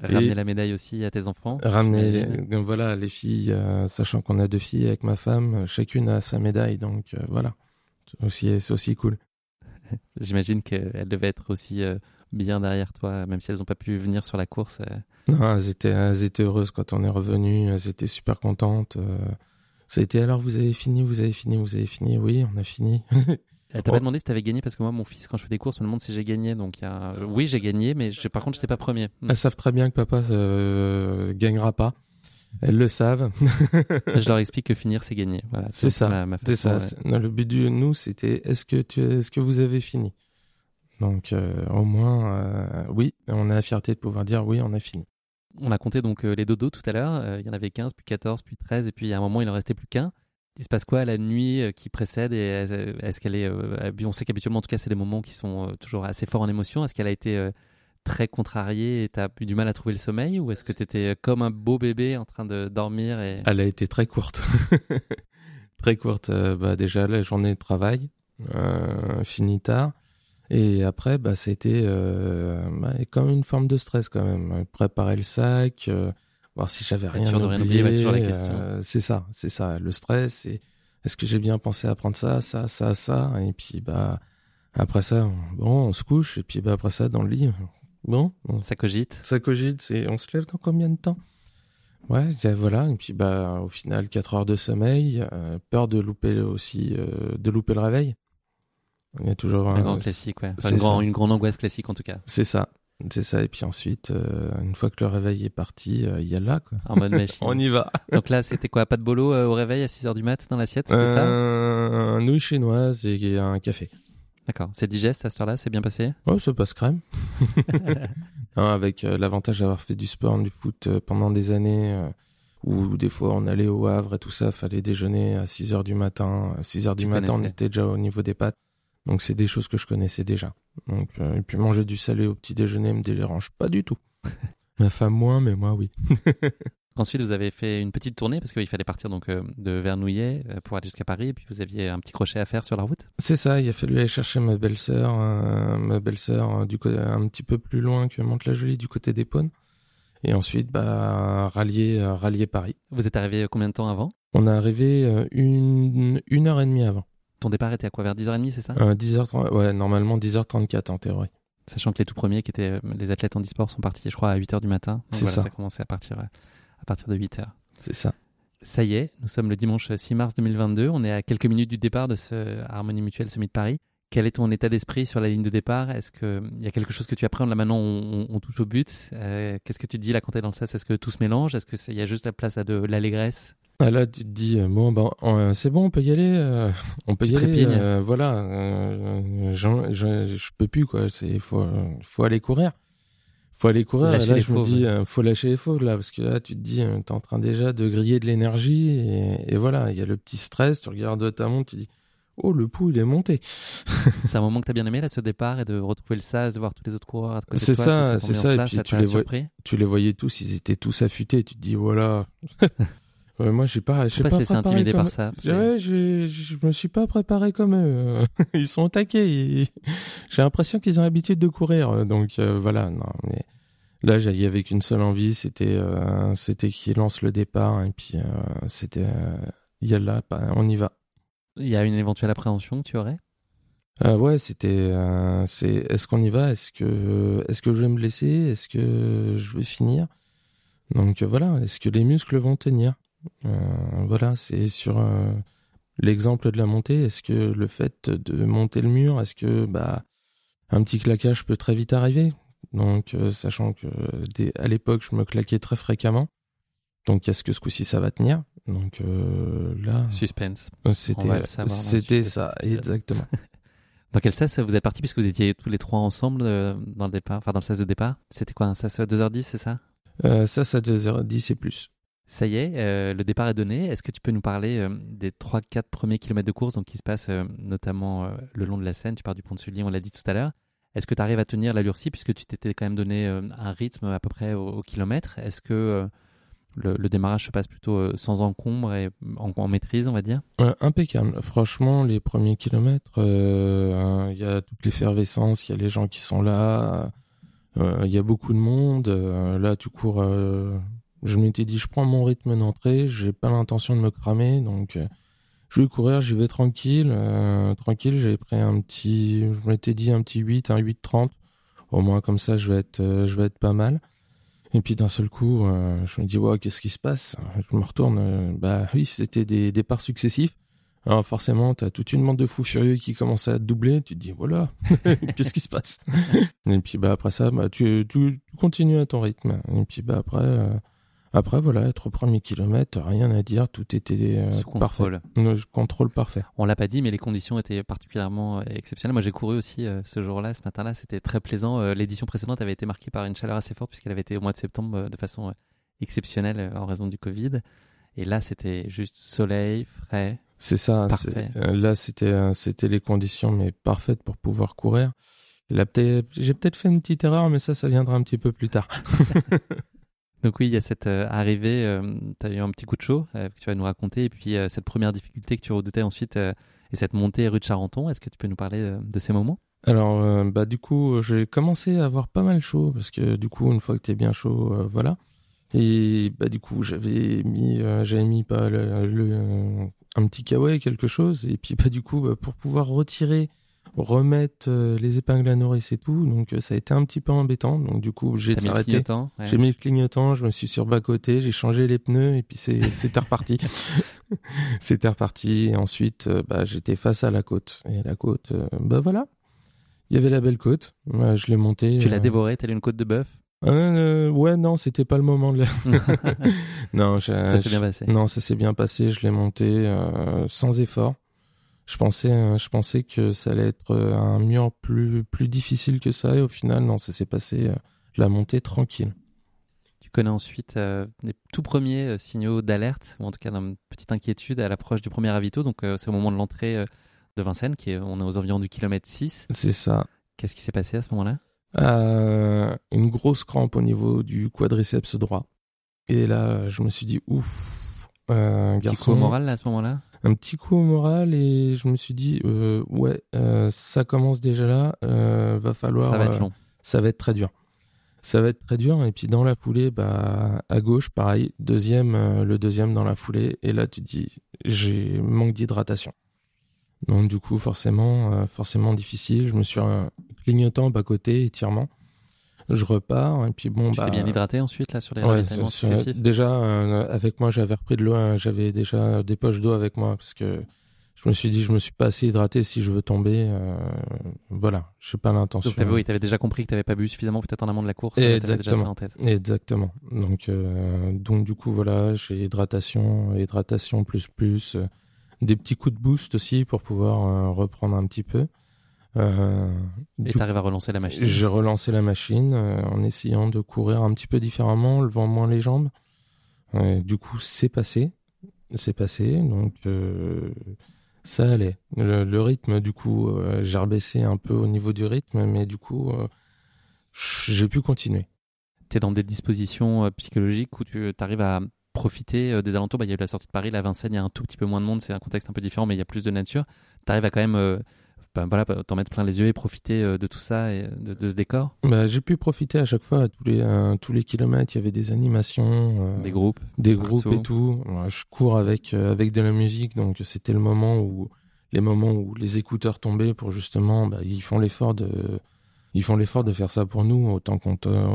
Ramener la médaille aussi à tes enfants Ramener, voilà, les filles, euh, sachant qu'on a deux filles avec ma femme, euh, chacune a sa médaille, donc euh, voilà, c'est aussi, aussi cool. J'imagine qu'elles devaient être aussi bien derrière toi, même si elles n'ont pas pu venir sur la course. Non, elles étaient, elles étaient heureuses quand on est revenu, elles étaient super contentes. Ça a été alors, vous avez fini, vous avez fini, vous avez fini, oui, on a fini. Elle t'a pas demandé si t'avais gagné parce que moi, mon fils, quand je fais des courses, me demande si j'ai gagné. Donc, y a... oui, j'ai gagné, mais je... par contre, je n'étais pas premier. Hmm. Elles savent très bien que papa euh, gagnera pas. Elles le savent. je leur explique que finir, c'est gagner. Voilà, c'est ça. c'est ça. le but de nous, c'était est-ce que tu, est-ce que vous avez fini? Donc, euh, au moins, euh, oui, on a la fierté de pouvoir dire oui, on a fini. On a compté donc les dodos tout à l'heure. Il y en avait 15, puis 14, puis 13, et puis à un moment, il en restait plus qu'un. Il se passe quoi la nuit euh, qui précède et est-ce qu'elle est, euh, on sait qu'habituellement en tout cas c'est des moments qui sont euh, toujours assez forts en émotion. Est-ce qu'elle a été très contrariée et tu as eu du mal à trouver le sommeil ou est-ce que tu étais comme un beau bébé en train de dormir et... Elle a été très courte. très courte. bah, déjà la journée de travail, euh, finie tard. Et après, bah, c'était bah, comme une forme de stress quand même. Préparer le sac, voir si j'avais rien oublié. Euh, c'est ça, c'est ça. Le stress, et est-ce que j'ai bien pensé à prendre ça, ça, ça, ça, et puis bah après ça, bon, on se couche, et puis bah après ça, dans le lit, bon, ça cogite. Ça cogite, c'est on se lève dans combien de temps? Ouais, voilà, et puis bah au final 4 heures de sommeil, euh, peur de louper aussi, euh, de louper le réveil. Il y a toujours un, grand classique, ouais. une grande angoisse classique en tout cas. C'est ça. C'est ça. Et puis ensuite, euh, une fois que le réveil est parti, euh, il y a là, quoi. En mode machine. On y va. Donc là, c'était quoi Pas de bolo euh, au réveil à 6h du mat dans l'assiette, c'était ça Un nouille chinoise et un café. D'accord. C'est digeste à ce heure-là C'est bien passé Ouais, ça passe crème. avec l'avantage d'avoir fait du sport, du foot pendant des années, où des fois on allait au Havre et tout ça, fallait déjeuner à 6h du matin. 6h du matin, on était déjà au niveau des pâtes. Donc c'est des choses que je connaissais déjà. Donc, euh, et puis manger du salé au petit déjeuner me dérange pas du tout. Ma femme moins, mais moi oui. Ensuite, vous avez fait une petite tournée parce qu'il fallait partir donc euh, de Vernouillet euh, pour aller jusqu'à Paris, et puis vous aviez un petit crochet à faire sur la route. C'est ça, il a fallu aller chercher ma belle-sœur, ma belle-sœur du côté un petit peu plus loin que Mantes-la-Jolie, du côté des Pônes, et ensuite bah rallier rallier Paris. Vous êtes arrivé combien de temps avant? On est arrivé une une heure et demie avant. Ton départ était à quoi Vers 10h30, c'est ça? 10h30, ouais, normalement 10h34 en théorie. Sachant que les tout premiers qui étaient les athlètes en e-sport sont partis, je crois, à 8h du matin. C'est ça. Ça a commencé à partir, à partir de 8h. C'est ça. Ça y est, nous sommes le dimanche 6 mars 2022. On est à quelques minutes du départ de ce Harmonie Mutuelle Summit de Paris. Quel est ton état d'esprit sur la ligne de départ? Est-ce qu'il y a quelque chose que tu appréhendes? Là maintenant on, touche au but. Euh, qu'est-ce que tu te dis là quand tu es dans le sas? Est-ce que tout se mélange? Est-ce qu'il y a juste la place à de l'allégresse? Ah, Là, tu te dis, euh, bon, ben, euh, c'est bon, on peut y aller. on peut y aller. voilà. je, je, peux plus, quoi. Il faut, faut aller courir faut aller courir. là, je me dis, il faut lâcher les fauves là, parce que là, tu te dis, tu es en train déjà de griller de l'énergie et, voilà, il y a le petit stress. Tu regardes ta montre, tu dis, oh, le pouls, il est monté. c'est un moment que tu as bien aimé là, ce départ et de retrouver le sas, de voir tous les autres coureurs. C'est ça, c'est ça. Et puis tu les, tu les voyais tous, ils étaient tous affûtés. Tu te dis, voilà. moi, j'ai pas, j'ai pas c'est intimidé par ça. Ouais, je me suis pas préparé comme eux. ils sont attaqués. J'ai l'impression qu'ils ont l'habitude de courir. Donc euh, voilà. Non, mais là, j'allais avec une seule envie, c'était, euh, c'était qu'ils lancent le départ et puis euh, c'était, il y a là, on y va. Il y a une éventuelle appréhension que tu aurais? Euh, ouais, c'était, euh, c'est, est-ce qu'on y va? Est-ce que, est-ce que je vais me blesser? Est-ce que je vais finir? Donc euh, voilà, est-ce que les muscles vont tenir? euh, Voilà, c'est sur euh, l'exemple de la montée. Est-ce que le fait de monter le mur, est-ce que bah un petit claquage peut très vite arriver? Donc sachant que à l'époque je me claquais très fréquemment. Donc est-ce que ce coup-ci ça va tenir? Donc là, suspense. C'était, c'était ça, exactement. Dans quel sas vous êtes parti puisque vous étiez tous les trois ensemble euh, dans le départ, enfin dans le sas de départ? C'était quoi un sas à 2h10, c'est ça? Euh, Sas à 2h10 et plus. Ça y est, euh, le départ est donné. Est-ce que tu peux nous parler euh, des 3-4 premiers kilomètres de course donc, qui se passent notamment le long de la Seine? Tu pars du pont de Sully, on l'a dit tout à l'heure. Est-ce que tu arrives à tenir l'allure puisque tu t'étais quand même donné un rythme à peu près au, kilomètre? Est-ce que le, démarrage se passe plutôt euh, sans encombre et en, maîtrise, on va dire? Impeccable. Franchement, les premiers kilomètres, euh, il y a toute l'effervescence, il y a les gens qui sont là, euh, il y a beaucoup de monde. là, tu cours. Je m'étais dit, je prends mon rythme d'entrée, j'ai pas l'intention de me cramer, donc je vais courir, j'y vais tranquille. tranquille, j'avais pris un petit, je m'étais dit un petit 8, un 8-30. Au moins, comme ça, je vais être, je vais être pas mal. Et puis d'un seul coup, euh, je me dis, ouais, qu'est-ce qui se passe? Je me retourne, euh, bah oui, c'était des départs successifs. Alors forcément, tu as toute une bande de fous furieux qui commence à doubler, tu te dis, voilà, qu'est-ce qui se passe? Et puis bah, après ça, bah, tu, tu, continues à ton rythme. Et puis bah, après, euh, après, voilà, être au premier kilomètre, rien à dire, tout était euh, parfait. Le contrôle parfait. On l'a pas dit, mais les conditions étaient particulièrement euh, exceptionnelles. Moi, j'ai couru aussi euh, ce jour-là, ce matin-là, c'était très plaisant. L'édition précédente avait été marquée par une chaleur assez forte puisqu'elle avait été au mois de septembre de façon exceptionnelle en raison du Covid. Et là, c'était juste soleil, frais. C'est ça. Là, c'était c'était les conditions mais parfaites pour pouvoir courir. J'ai peut-être fait une petite erreur, mais ça, ça viendra un petit peu plus tard. Donc oui, il y a cette euh, arrivée, euh, tu as eu un petit coup de chaud euh, que tu vas nous raconter, et puis cette première difficulté que tu redoutais ensuite, et cette montée rue de Charenton. Est-ce que tu peux nous parler de ces moments? Alors, bah, du coup, j'ai commencé à avoir pas mal chaud, parce que du coup, une fois que tu es bien chaud, voilà. Et bah, du coup, j'avais mis, mis le, un petit kawaii, quelque chose, et puis bah, du coup, bah, pour pouvoir retirer remettre euh, les épingles à nourrice et tout. Donc euh, ça a été un petit peu embêtant. Donc du coup, j'ai arrêté. J'ai mis le clignotant, je me suis sur bas côté, j'ai changé les pneus et puis c'était reparti. c'était reparti. Et ensuite, euh, bah, j'étais face à la côte. Et la côte, bah voilà. Il y avait la belle côte. je l'ai montée. Tu l'as dévorée, telle une côte de bœuf? Ouais, non, c'était pas le moment de la. non, ça s'est bien passé. Non, ça s'est bien passé. Je l'ai monté sans effort. Je pensais, euh, je pensais que ça allait être euh, un mur plus, plus difficile que ça, et au final, non, ça s'est passé euh, la montée tranquille. Tu connais ensuite les tout premiers signaux d'alerte, ou en tout cas d'une petite inquiétude à l'approche du premier ravito. Donc, c'est au moment de l'entrée de Vincennes, qui est, on est aux environs du kilomètre 6. C'est ça. Qu'est-ce qui s'est passé à ce moment-là? Une grosse crampe au niveau du quadriceps droit. Et là, je me suis dit, ouf, garçon. Petit coup au moral à ce moment-là? Un petit coup au moral et je me suis dit euh, ouais euh, ça commence déjà là euh, va falloir ça va être long ça va être très dur ça va être très dur et puis dans la foulée bah à gauche pareil deuxième le deuxième dans la foulée et là tu te dis j'ai manque d'hydratation Donc du coup, forcément, forcément difficile. Je me suis clignotant bas côté, étirement. Je repars et puis bon. Tu bah, t'es bien hydraté ensuite là sur les ouais, Déjà avec moi, j'avais repris de l'eau, hein, j'avais déjà des poches d'eau avec moi parce que je me suis dit, je me suis pas assez hydraté si je veux tomber. Euh, voilà, je sais pas l'intention. Donc, oui, tu avais déjà compris que tu n'avais pas bu suffisamment peut-être en amont de la course. Exactement. en tête. Exactement. Donc, euh, donc, du coup, voilà, j'ai hydratation, hydratation plus plus, euh, des petits coups de boost aussi pour pouvoir reprendre un petit peu. Et tu arrives à relancer la machine J'ai relancé la machine en essayant de courir un petit peu différemment, levant moins les jambes. du coup, c'est passé. C'est passé. Donc, ça allait. Le, rythme, du coup, euh, j'ai rebaissé un peu au niveau du rythme, mais du coup, euh, j'ai pu continuer. Tu es dans des dispositions euh, psychologiques où tu arrives à profiter des alentours. Bah, il y a eu la sortie de Paris, la Vincennes, il y a un tout petit peu moins de monde, c'est un contexte un peu différent, mais il y a plus de nature. Tu arrives à quand même voilà, t'en mettre plein les yeux et profiter de tout ça et de, ce décor bah, J'ai pu profiter à chaque fois, à tous les, tous les kilomètres, il y avait des animations. des groupes Des groupes et tout. je cours avec, avec de la musique, donc c'était le moment où les moments où les écouteurs tombaient pour justement, bah, ils font l'effort de, ils font l'effort de faire ça pour nous, autant,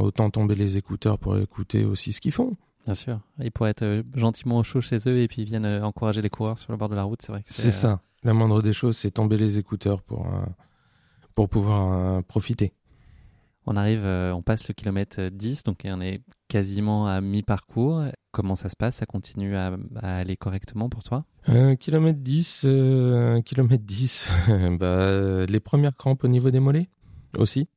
autant tomber les écouteurs pour écouter aussi ce qu'ils font. Bien sûr. Ils pourraient être gentiment au chaud chez eux et puis ils viennent encourager les coureurs sur le bord de la route. C'est vrai que c'est ça. La moindre des choses, c'est tomber les écouteurs pour, euh, pour pouvoir euh, profiter. On arrive, euh, on passe le kilomètre 10, donc on est quasiment à mi-parcours. Comment ça se passe? Ça continue à, aller correctement pour toi? Kilomètre 10, un kilomètre 10, bah, les premières crampes au niveau des mollets aussi.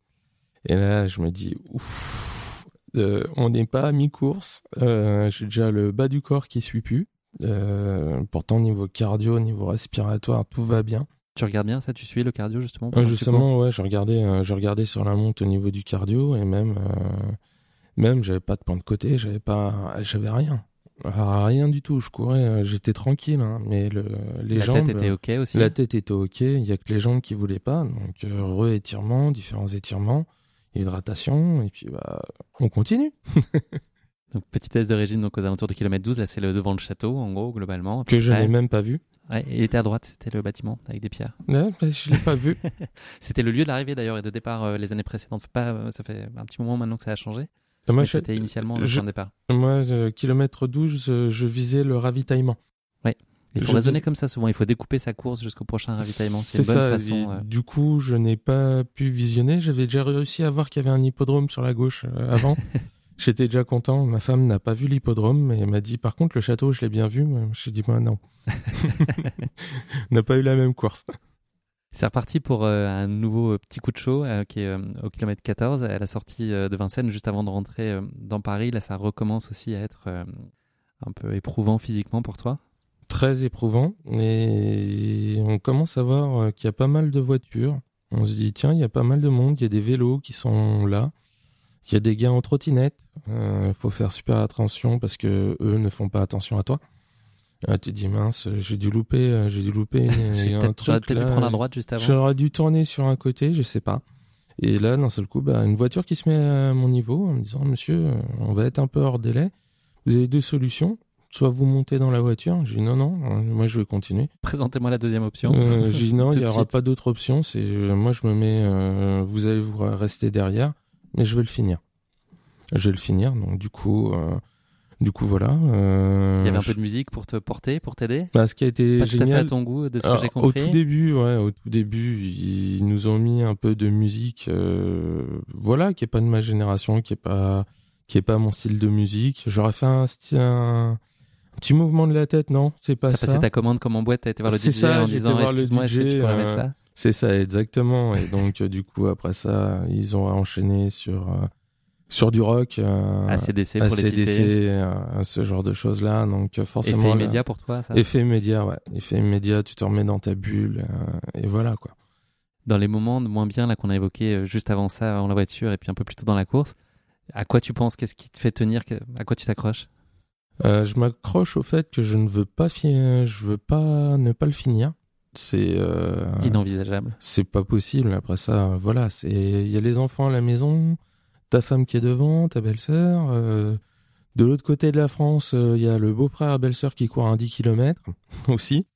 Et là, je me dis, ouf, on n'est pas à mi-course. J'ai déjà le bas du corps qui suit plus. Euh, pourtant, niveau cardio, niveau respiratoire, tout va bien. Tu regardes bien ça Tu suis le cardio justement Justement, ouais, je regardais, euh, je regardais sur la monte au niveau du cardio et même, euh, même, j'avais pas de point de côté, j'avais pas, j'avais rien, rien du tout. Je courais, j'étais tranquille, hein, mais le, les la jambes. La tête était ok aussi. La tête était ok. Il y a que les jambes qui voulaient pas, donc re-étirement, différents étirements, hydratation et puis bah, on continue. Donc, petite baisse de régime donc aux alentours de kilomètre 12. Là, c'est le devant le château, en gros, globalement. Que je n'ai même pas vu. Ouais, il était à droite, c'était le bâtiment avec des pierres. Ouais, je l'ai pas vu. c'était le lieu d'arrivée d'ailleurs et de départ euh, les années précédentes. Pas, euh, ça fait un petit moment maintenant que ça a changé. Moi, c'était initialement le point de départ. Moi, kilomètre 12, je visais le ravitaillement. Oui. Il faut raisonner comme ça souvent. Il faut découper sa course jusqu'au prochain ravitaillement. C'est ça. Façon, euh. Du coup, je n'ai pas pu visionner. J'avais déjà réussi à voir qu'il y avait un hippodrome sur la gauche avant. J'étais déjà content. Ma femme n'a pas vu l'hippodrome, mais elle m'a dit par contre le château, je l'ai bien vu. J'ai dit moi non. On n'a pas eu la même course. C'est reparti pour euh, un nouveau euh, petit coup de chaud euh, qui est au kilomètre 14 à la sortie de Vincennes juste avant de rentrer dans Paris. Là, ça recommence aussi à être un peu éprouvant physiquement pour toi. Très éprouvant. Et on commence à voir qu'il y a pas mal de voitures. On se dit tiens, il y a pas mal de monde. Il y a des vélos qui sont là. Il y a des gars en trottinette. Il euh, faut faire super attention parce que eux ne font pas attention à toi. Ah, tu dis mince, j'ai dû louper, euh, j'ai dû louper un truc. peut-être dû prendre à droite juste avant. J'aurais dû tourner sur un côté, je sais pas. Et là, d'un seul coup, bah, une voiture qui se met à mon niveau en me disant, monsieur, euh, on va être un peu hors délai. Vous avez deux solutions. Soit vous montez dans la voiture. J'ai dit non, non, moi je vais continuer. Présentez-moi la deuxième option. j'ai dit non, il n'y aura pas d'autre option. C'est, moi je me mets, vous allez vous rester derrière mais je vais le finir. Je vais le finir, donc du coup, euh, du coup voilà. Euh, Il y avait un peu de musique pour te porter, pour t'aider? Bah, ce qui a été Pas génial. Tout à fait à ton goût, de ce que j'ai compris. Au tout début, ouais, au tout début, ils nous ont mis un peu de musique, euh, voilà, qui est pas de ma génération, qui est pas, qui est pas mon style de musique. J'aurais fait un, un, petit mouvement de la tête, non, c'est pas ça. T'as passé ta commande comme en boîte, t'as été voir le DJ ça, en disant, excuse-moi, est-ce que tu pourrais mettre ça? C'est ça, exactement. Et donc, euh, du coup, après ça, ils ont enchaîné sur euh, sur du rock, euh, ACDC pour ACDC, les euh, ce genre de choses là. Donc forcément. Effet immédiat pour toi, ça. Effet immédiat, ouais. Effet immédiat, tu te remets dans ta bulle et voilà quoi. Dans les moments de moins bien là qu'on a évoqué juste avant ça, avant la voiture et puis un peu plus tôt dans la course, à quoi tu penses? Qu'est-ce qui te fait tenir? À quoi tu t'accroches? Je m'accroche au fait que je ne veux pas, je veux pas ne pas le finir c'est euh, inenvisageable. C'est pas possible. Après ça, voilà, c'est il y a les enfants à la maison, ta femme qui est devant, ta belle-sœur. Euh, de l'autre côté de la France, euh, il y a le beau-frère et belle-sœur qui courent un 10 km aussi.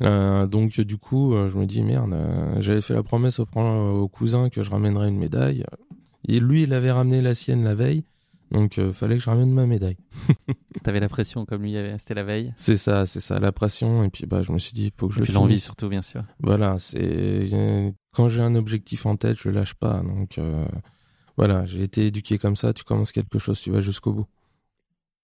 donc du coup, je me dis merde, j'avais fait la promesse au, au, cousin que je ramènerais une médaille. Et lui, il avait ramené la sienne la veille. Donc, il fallait que je ramène ma médaille. T'avais la pression comme lui, c'était la veille. C'est ça, c'est ça, la pression. Et puis, bah, je me suis dit, il faut que je. Et puis l'envie surtout, bien sûr. Voilà, c'est quand j'ai un objectif en tête, je le lâche pas. Donc, voilà, j'ai été éduqué comme ça. Tu commences quelque chose, tu vas jusqu'au bout.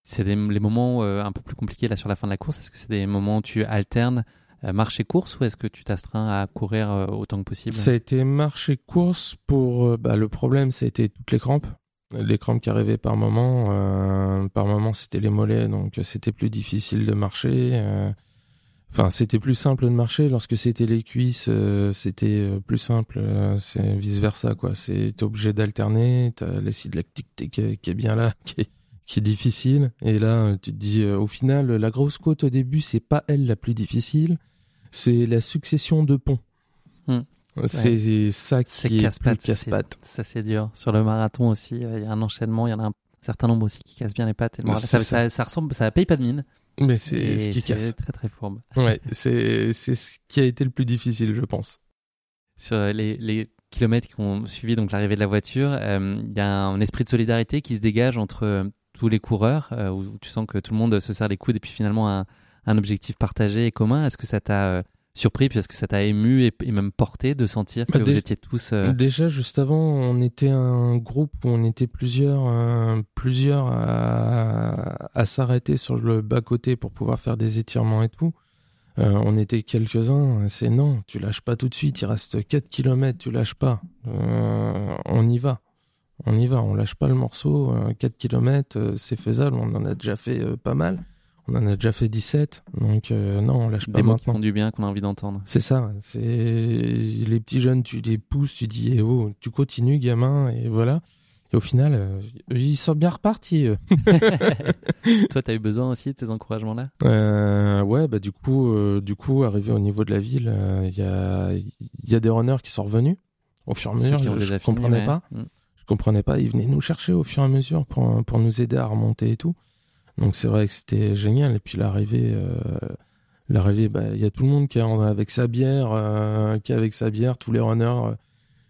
C'est les moments euh, un peu plus compliqués là sur la fin de la course. Est-ce que c'est des moments où tu alternes euh, marche et course ou est-ce que tu t'astreins à courir euh, autant que possible? Ça a été marche et course pour. Bah, le problème, ça a été toutes les crampes. Les crampes qui arrivaient par moment. par moment, c'était les mollets, donc c'était plus difficile de marcher. Enfin, c'était plus simple de marcher. Lorsque c'était les cuisses, c'était plus simple. c'est vice versa, quoi. C'est obligé d'alterner. T'as l'acide lactique qui est bien là, qui est, difficile. Et là, tu te dis, euh, au final, la grosse côte au début, c'est pas elle la plus difficile, c'est la succession de ponts. Hmm. C'est ça qui est, plus casse-pattes. Ça, c'est dur. Sur le marathon aussi, il y a un enchaînement, il y en a un certain nombre aussi qui cassent bien les pattes. ça, ça. ça, ressemble, ça paye pas de mine. Mais c'est ce qui casse. très très fourbe. Ouais, c'est ce qui a été le plus difficile, je pense. Sur les, les kilomètres qui ont suivi donc l'arrivée de la voiture, euh, il y a un esprit de solidarité qui se dégage entre tous les coureurs, euh, où tu sens que tout le monde se serre les coudes et puis finalement un, un objectif partagé et commun. Est-ce que ça t'a euh, surpris, est-ce que ça t'a ému et, même porté de sentir que bah, vous étiez tous... Euh, déjà, juste avant, on était un groupe où on était plusieurs, plusieurs à, à s'arrêter sur le bas-côté pour pouvoir faire des étirements et tout. on était quelques-uns, c'est non, tu lâches pas tout de suite, il reste 4 km, tu lâches pas. on y va on y va, on lâche pas le morceau. 4 euh, km, euh, c'est faisable, on en a déjà fait euh, pas mal. On en a déjà fait 17, donc non, on lâche pas Des mots qui font du bien, qu'on a envie d'entendre. C'est ça, c'est les petits jeunes, tu les pousses, tu dis, eh oh, tu continues, gamin, et voilà. Et au final, ils sont bien repartis. Toi, tu as eu besoin aussi de ces encouragements-là? Euh, Ouais, bah du coup, du coup, arrivé au niveau de la ville, il y, a, y a des runners qui sont revenus au fur et à mesure. Je, ne comprenais pas. Mm comprenais pas. Ils venaient nous chercher au fur et à mesure pour, pour nous aider à remonter et tout. Donc c'est vrai que c'était génial. Et puis l'arrivée, euh, l'arrivée, bah il y a tout le monde qui est avec sa bière, euh, qui est avec sa bière, tous les runners euh,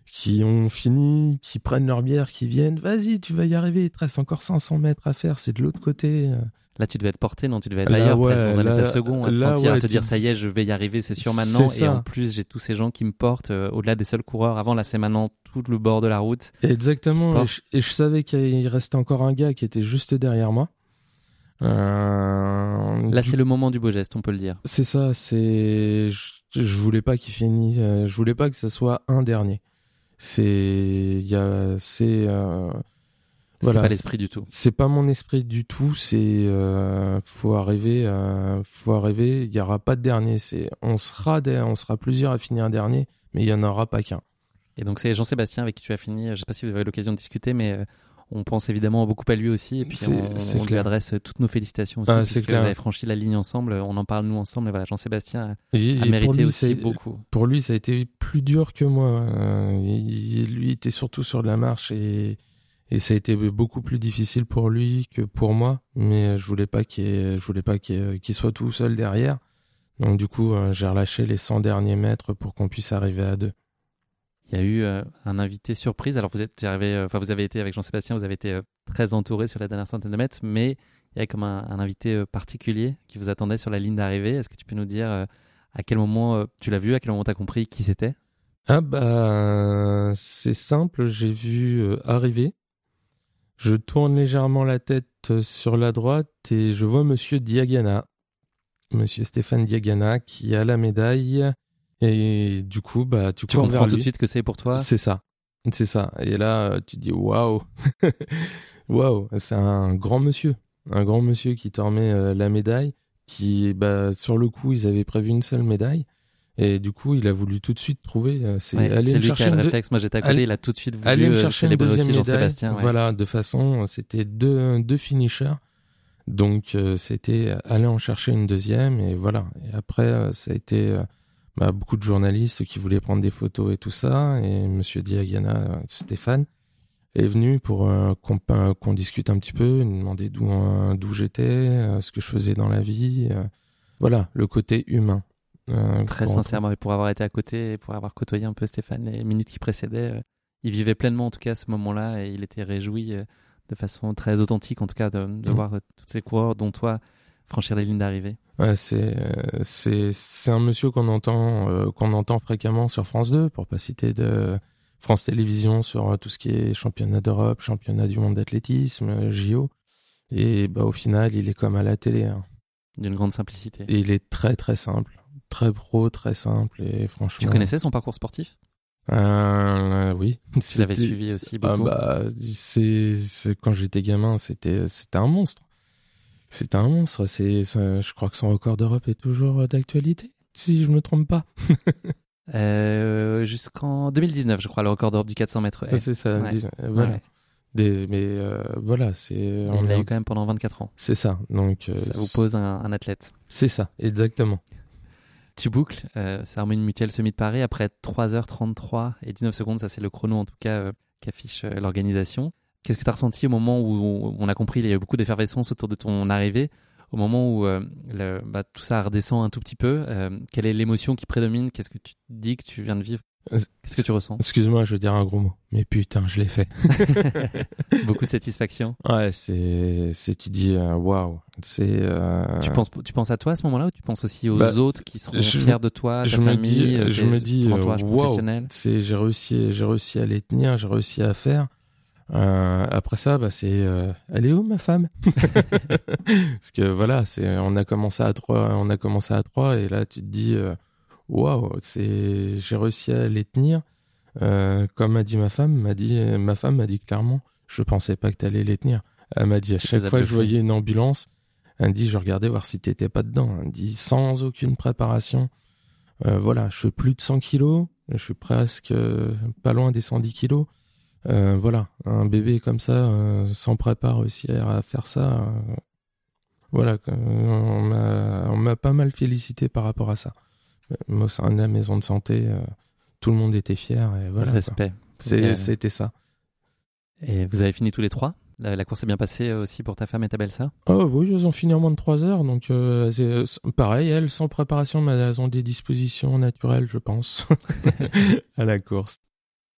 qui ont fini, qui prennent leur bière, qui viennent. Vas-y, tu vas y arriver. Il te reste encore 500 mètres à faire. C'est de l'autre côté. Là, tu devais être porté, non? Tu devais être ailleurs, presque dans un état second, à te sentir, à te dire, ça y est, je vais y arriver, c'est sûr maintenant. Et en plus, j'ai tous ces gens qui me portent, au-delà des seuls coureurs. Avant, là, c'est maintenant le bord de la route. Exactement. Et je, savais qu'il restait encore un gars qui était juste derrière moi. Euh, Là, c'est le moment du beau geste, on peut le dire. C'est ça. C'est. Je, voulais pas qu'il finisse. Euh, je voulais pas que ce soit un dernier. C'est. Il y a. C'est. Euh, voilà. pas l'esprit du tout. C'est pas mon esprit du tout. C'est. faut arriver. faut arriver. Il y aura pas de dernier. C'est. On sera. On sera plusieurs à finir un dernier, mais il y en aura pas qu'un. Et donc c'est Jean-Sébastien avec qui tu as fini. Je ne sais pas si vous avez l'occasion de discuter, mais euh, on pense évidemment beaucoup à lui aussi. Et puis on, lui adresse toutes nos félicitations aussi, ah, parce que vous avez franchi la ligne ensemble. On en parle nous ensemble. Et voilà, Jean-Sébastien a, mérité aussi beaucoup. Pour lui, ça a été plus dur que moi. Euh, il, lui était surtout sur la marche et, et ça a été beaucoup plus difficile pour lui que pour moi. Mais je voulais pas qu'il je voulais pas qu'il soit tout seul derrière. Donc du coup, euh, j'ai relâché les 100 derniers mètres pour qu'on puisse arriver à deux il y a eu euh, un invité surprise. Alors vous êtes arrivé, euh, vous avez été avec Jean-Sébastien, vous avez été euh, très entouré sur la dernière centaine de mètres, mais il y a comme un, invité particulier qui vous attendait sur la ligne d'arrivée. Est-ce que tu peux nous dire à quel moment tu l'as vu, à quel moment tu as compris qui c'était? Ah bah c'est simple, j'ai vu arriver. Je tourne légèrement la tête sur la droite et je vois Monsieur Diagana, Monsieur Stéphane Diagana, qui a la médaille et du coup, bah, tu, tu comprends tout de suite que c'est pour toi? C'est ça, c'est ça. Et là, tu dis waouh, waouh, c'est un grand monsieur, un grand monsieur qui te remet euh, la médaille. Qui, bah, sur le coup, ils avaient prévu une seule médaille. Et du coup, il a voulu tout de suite trouver. Euh, c'est ouais, aller me chercher le réflexe. Moi, j'étais à côté. il a tout de suite voulu aller me euh, chercher une deuxième médaille. Voilà, de façon, c'était deux, deux finishers. Donc, c'était aller en chercher une deuxième. Et voilà. Et après, ça a été bah, beaucoup de journalistes qui voulaient prendre des photos et tout ça. Et Monsieur Diagana, Stéphane, est venu pour euh, qu'on discute un petit peu, il me demandait d'où j'étais, euh, ce que je faisais dans la vie. Euh, voilà, le côté humain. Très sincèrement, et pour avoir été à côté, et pour avoir côtoyé un peu Stéphane les minutes qui précédaient, il vivait pleinement en tout cas ce moment-là et il était réjoui de façon très authentique en tout cas de, de mm. voir tous ces coureurs dont toi franchir les lignes d'arrivée. Ouais, c'est c'est c'est un monsieur qu'on entend qu'on entend fréquemment sur France 2 pour pas citer de France Télévisions sur tout ce qui est championnat d'Europe, championnat du monde d'athlétisme, JO. Et bah, au final, il est comme à la télé. Hein. D'une grande simplicité. Et il est très très simple. Très pro, très simple. Et franchement. Tu connaissais son parcours sportif? Euh, oui. Tu l'avais suivi aussi ah, beaucoup? bah, c'est, quand j'étais gamin, c'était, c'était un monstre. C'était un monstre. C'est, je crois que son record d'Europe est toujours d'actualité, si je me trompe pas. euh, jusqu'en 2019, je crois, le record d'Europe du 400 mètres. c'est ça. Voilà mais euh, voilà, c'est. On l'a eu quand même pendant 24 ans. C'est ça. Donc. Euh, ça vous pose un, athlète. C'est ça, exactement. Tu boucles, euh, c'est Harmonie Mutuelle Semi de Paris après 3h33 et 19 secondes, ça c'est le chrono en tout cas euh, qu'affiche l'organisation. Qu'est-ce que tu as ressenti au moment où on a compris il y a eu beaucoup d'effervescence autour de ton arrivée au moment où le, bah, tout ça redescend un tout petit peu, quelle est l'émotion qui prédomine? Qu'est-ce que tu dis que tu viens de vivre? Euh, Qu'est-ce que tu ressens? Excuse-moi, je veux dire un gros mot. Mais putain, je l'ai fait. Beaucoup de satisfaction. Ouais, c'est, c'est tu dis euh, waouh. c'est. Euh... Tu penses, tu penses à toi à ce moment-là ou tu penses aussi aux bah, autres qui seront fiers de toi, ta je famille, me dis, je me dis, wow, c'est j'ai réussi, j'ai réussi à les tenir, j'ai réussi à faire. Euh, après ça, bah c'est, euh, elle est où ma femme? Parce que voilà, c'est, on a commencé à trois, on a commencé à trois, et là tu te dis, waouh, c'est, j'ai réussi à les tenir. Euh, comme m'a dit ma femme, m'a dit, ma femme m'a dit clairement, je pensais pas que tu allais les tenir. Elle m'a dit à chaque fois que je voyais une ambulance, elle me dit, je regardais voir si t'étais pas dedans. Elle me dit, sans aucune préparation. Euh, voilà, je fais plus de 100 kilos, je suis presque euh, pas loin des 110 kilos. Euh, voilà, un bébé comme ça, euh, sans prépa, réussir à faire ça. voilà, on m'a pas mal félicité par rapport à ça au sein de la maison de santé, euh, tout le monde était fier. Et voilà, Respect. C'était ça. Et vous avez fini tous les trois? La, course est bien passée aussi pour ta femme et ta belle-sœur? Oh oui, elles ont fini en moins de trois heures. Donc, euh, euh, pareil, elles, sans préparation, mais elles ont des dispositions naturelles, je pense, à la course.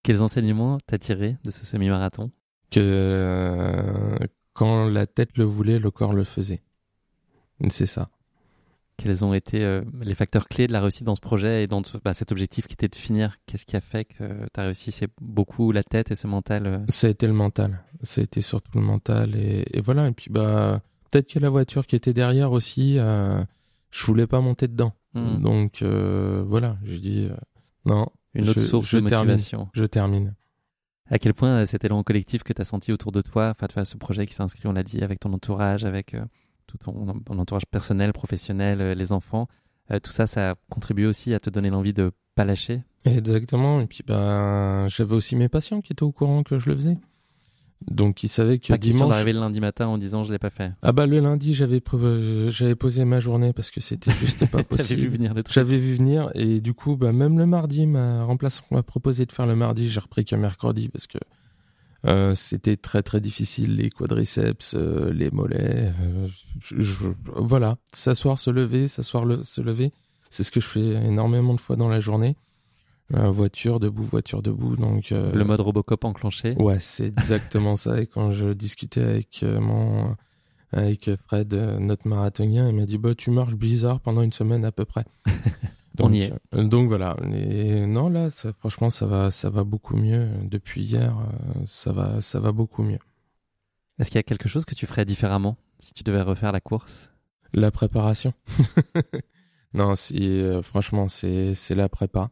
Quels enseignements t'as tiré de ce semi-marathon? Que quand la tête le voulait, le corps le faisait. C'est ça. Quels ont été euh, les facteurs clés de la réussite dans ce projet et dans bah, cet objectif qui était de finir? Qu'est-ce qui a fait que tu as réussi? C'est beaucoup la tête et ce mental euh? Ça a été le mental. Ça a été surtout le mental. Et, voilà. Et puis, bah, peut-être que la voiture qui était derrière aussi, euh, je voulais pas monter dedans. Hmm. Donc, euh, voilà. Je dis non. Une autre source de motivation. je termine. À quel point cet élan collectif que tu as senti autour de toi, enfin, ce projet qui s'inscrit, on l'a dit, avec ton entourage, avec tout ton, entourage personnel, professionnel, euh, les enfants, euh, tout ça, ça a contribué aussi à te donner l'envie de pas lâcher? Exactement. Et puis, bah, j'avais aussi mes patients qui étaient au courant que je le faisais. Donc, ils savaient que pas dimanche. d'arriver le lundi matin en disant je l'ai pas fait. Ah bah le lundi j'avais j'avais posé ma journée parce que c'était juste pas possible. J'avais vu venir le truc. J'avais vu venir et du coup bah même le mardi ma remplaçant m'a proposé de faire le mardi j'ai repris que mercredi parce que euh, c'était très très difficile, les quadriceps, euh, les mollets. Euh, voilà, s'asseoir, se lever, s'asseoir, se lever. C'est ce que je fais énormément de fois dans la journée. Voiture debout, voiture debout. Donc le mode Robocop enclenché. Ouais, c'est exactement ça. Et quand je discutais avec mon avec Fred, notre marathonien, il m'a dit bah tu marches bizarre pendant une semaine à peu près. Donc, On y est. Euh, donc voilà. Et non, là, franchement, ça va, ça va beaucoup mieux. Depuis hier, euh, ça va, ça va beaucoup mieux. Est-ce qu'il y a quelque chose que tu ferais différemment si tu devais refaire la course? La préparation. non, si, euh, franchement, c'est, c'est la prépa.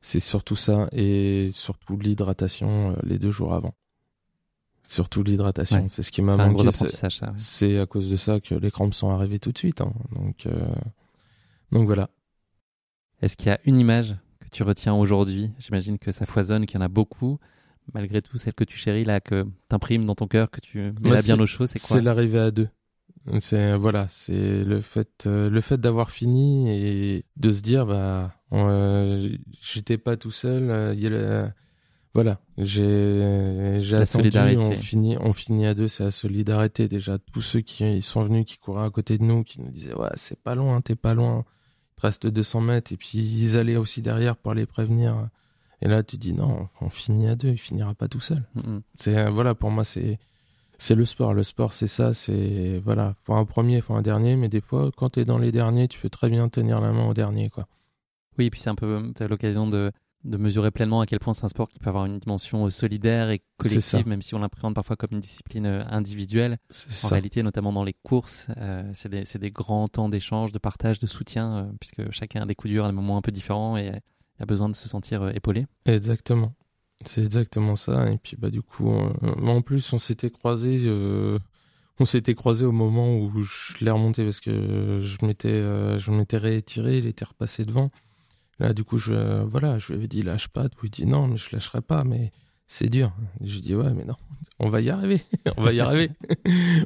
C'est surtout ça et surtout l'hydratation les deux jours avant. Surtout l'hydratation, c'est ce qui m'a manqué. C'est à cause de ça que les crampes sont arrivées tout de suite. Hein. Donc, donc voilà. Est-ce qu'il y a une image que tu retiens aujourd'hui? J'imagine que ça foisonne, qu'il y en a beaucoup. Malgré tout, celle que tu chéris, là, que t'imprimes dans ton cœur, que tu mets là bien au chaud, c'est quoi? C'est l'arrivée à deux. C'est voilà, c'est le fait, euh, le fait d'avoir fini et de se dire bah, euh, j'étais pas tout seul. Euh, il y a voilà, j'ai attendu, on finit, on finit à deux, c'est la solidarité déjà. Tous ceux qui sont venus, qui couraient à côté de nous, qui nous disaient ouais, c'est pas loin, t'es pas loin reste 200 mètres, et puis ils allaient aussi derrière pour les prévenir. Et là, tu dis non, on finit à deux, il finira pas tout seul. C'est voilà, pour moi, c'est c'est le sport. Le sport, c'est ça. C'est voilà, faut un premier, faut un dernier, mais des fois, quand tu es dans les derniers, tu peux très bien tenir la main au dernier, quoi. Oui, et puis c'est un peu, tu as l'occasion de, de mesurer pleinement à quel point c'est un sport qui peut avoir une dimension euh, solidaire et collective, même si on l'appréhende parfois comme une discipline euh, individuelle. En ça. réalité, notamment dans les courses, euh, c'est des, des grands temps d'échange, de partage, de soutien, euh, puisque chacun a des coups durs à des moments un peu différents et a besoin de se sentir euh, épaulé. Exactement. C'est exactement ça. Et puis bah du coup, euh, en plus, on s'était croisés. euh, on s'était croisés au moment où je l'ai remonté parce que je m'étais, euh, je m'étais réétiré, il était repassé devant. Là, du coup, je, voilà, je lui avais dit lâche pas. Il dit non, mais je lâcherai pas, mais c'est dur. Je lui dis ouais, mais non, on va y arriver, on va y arriver.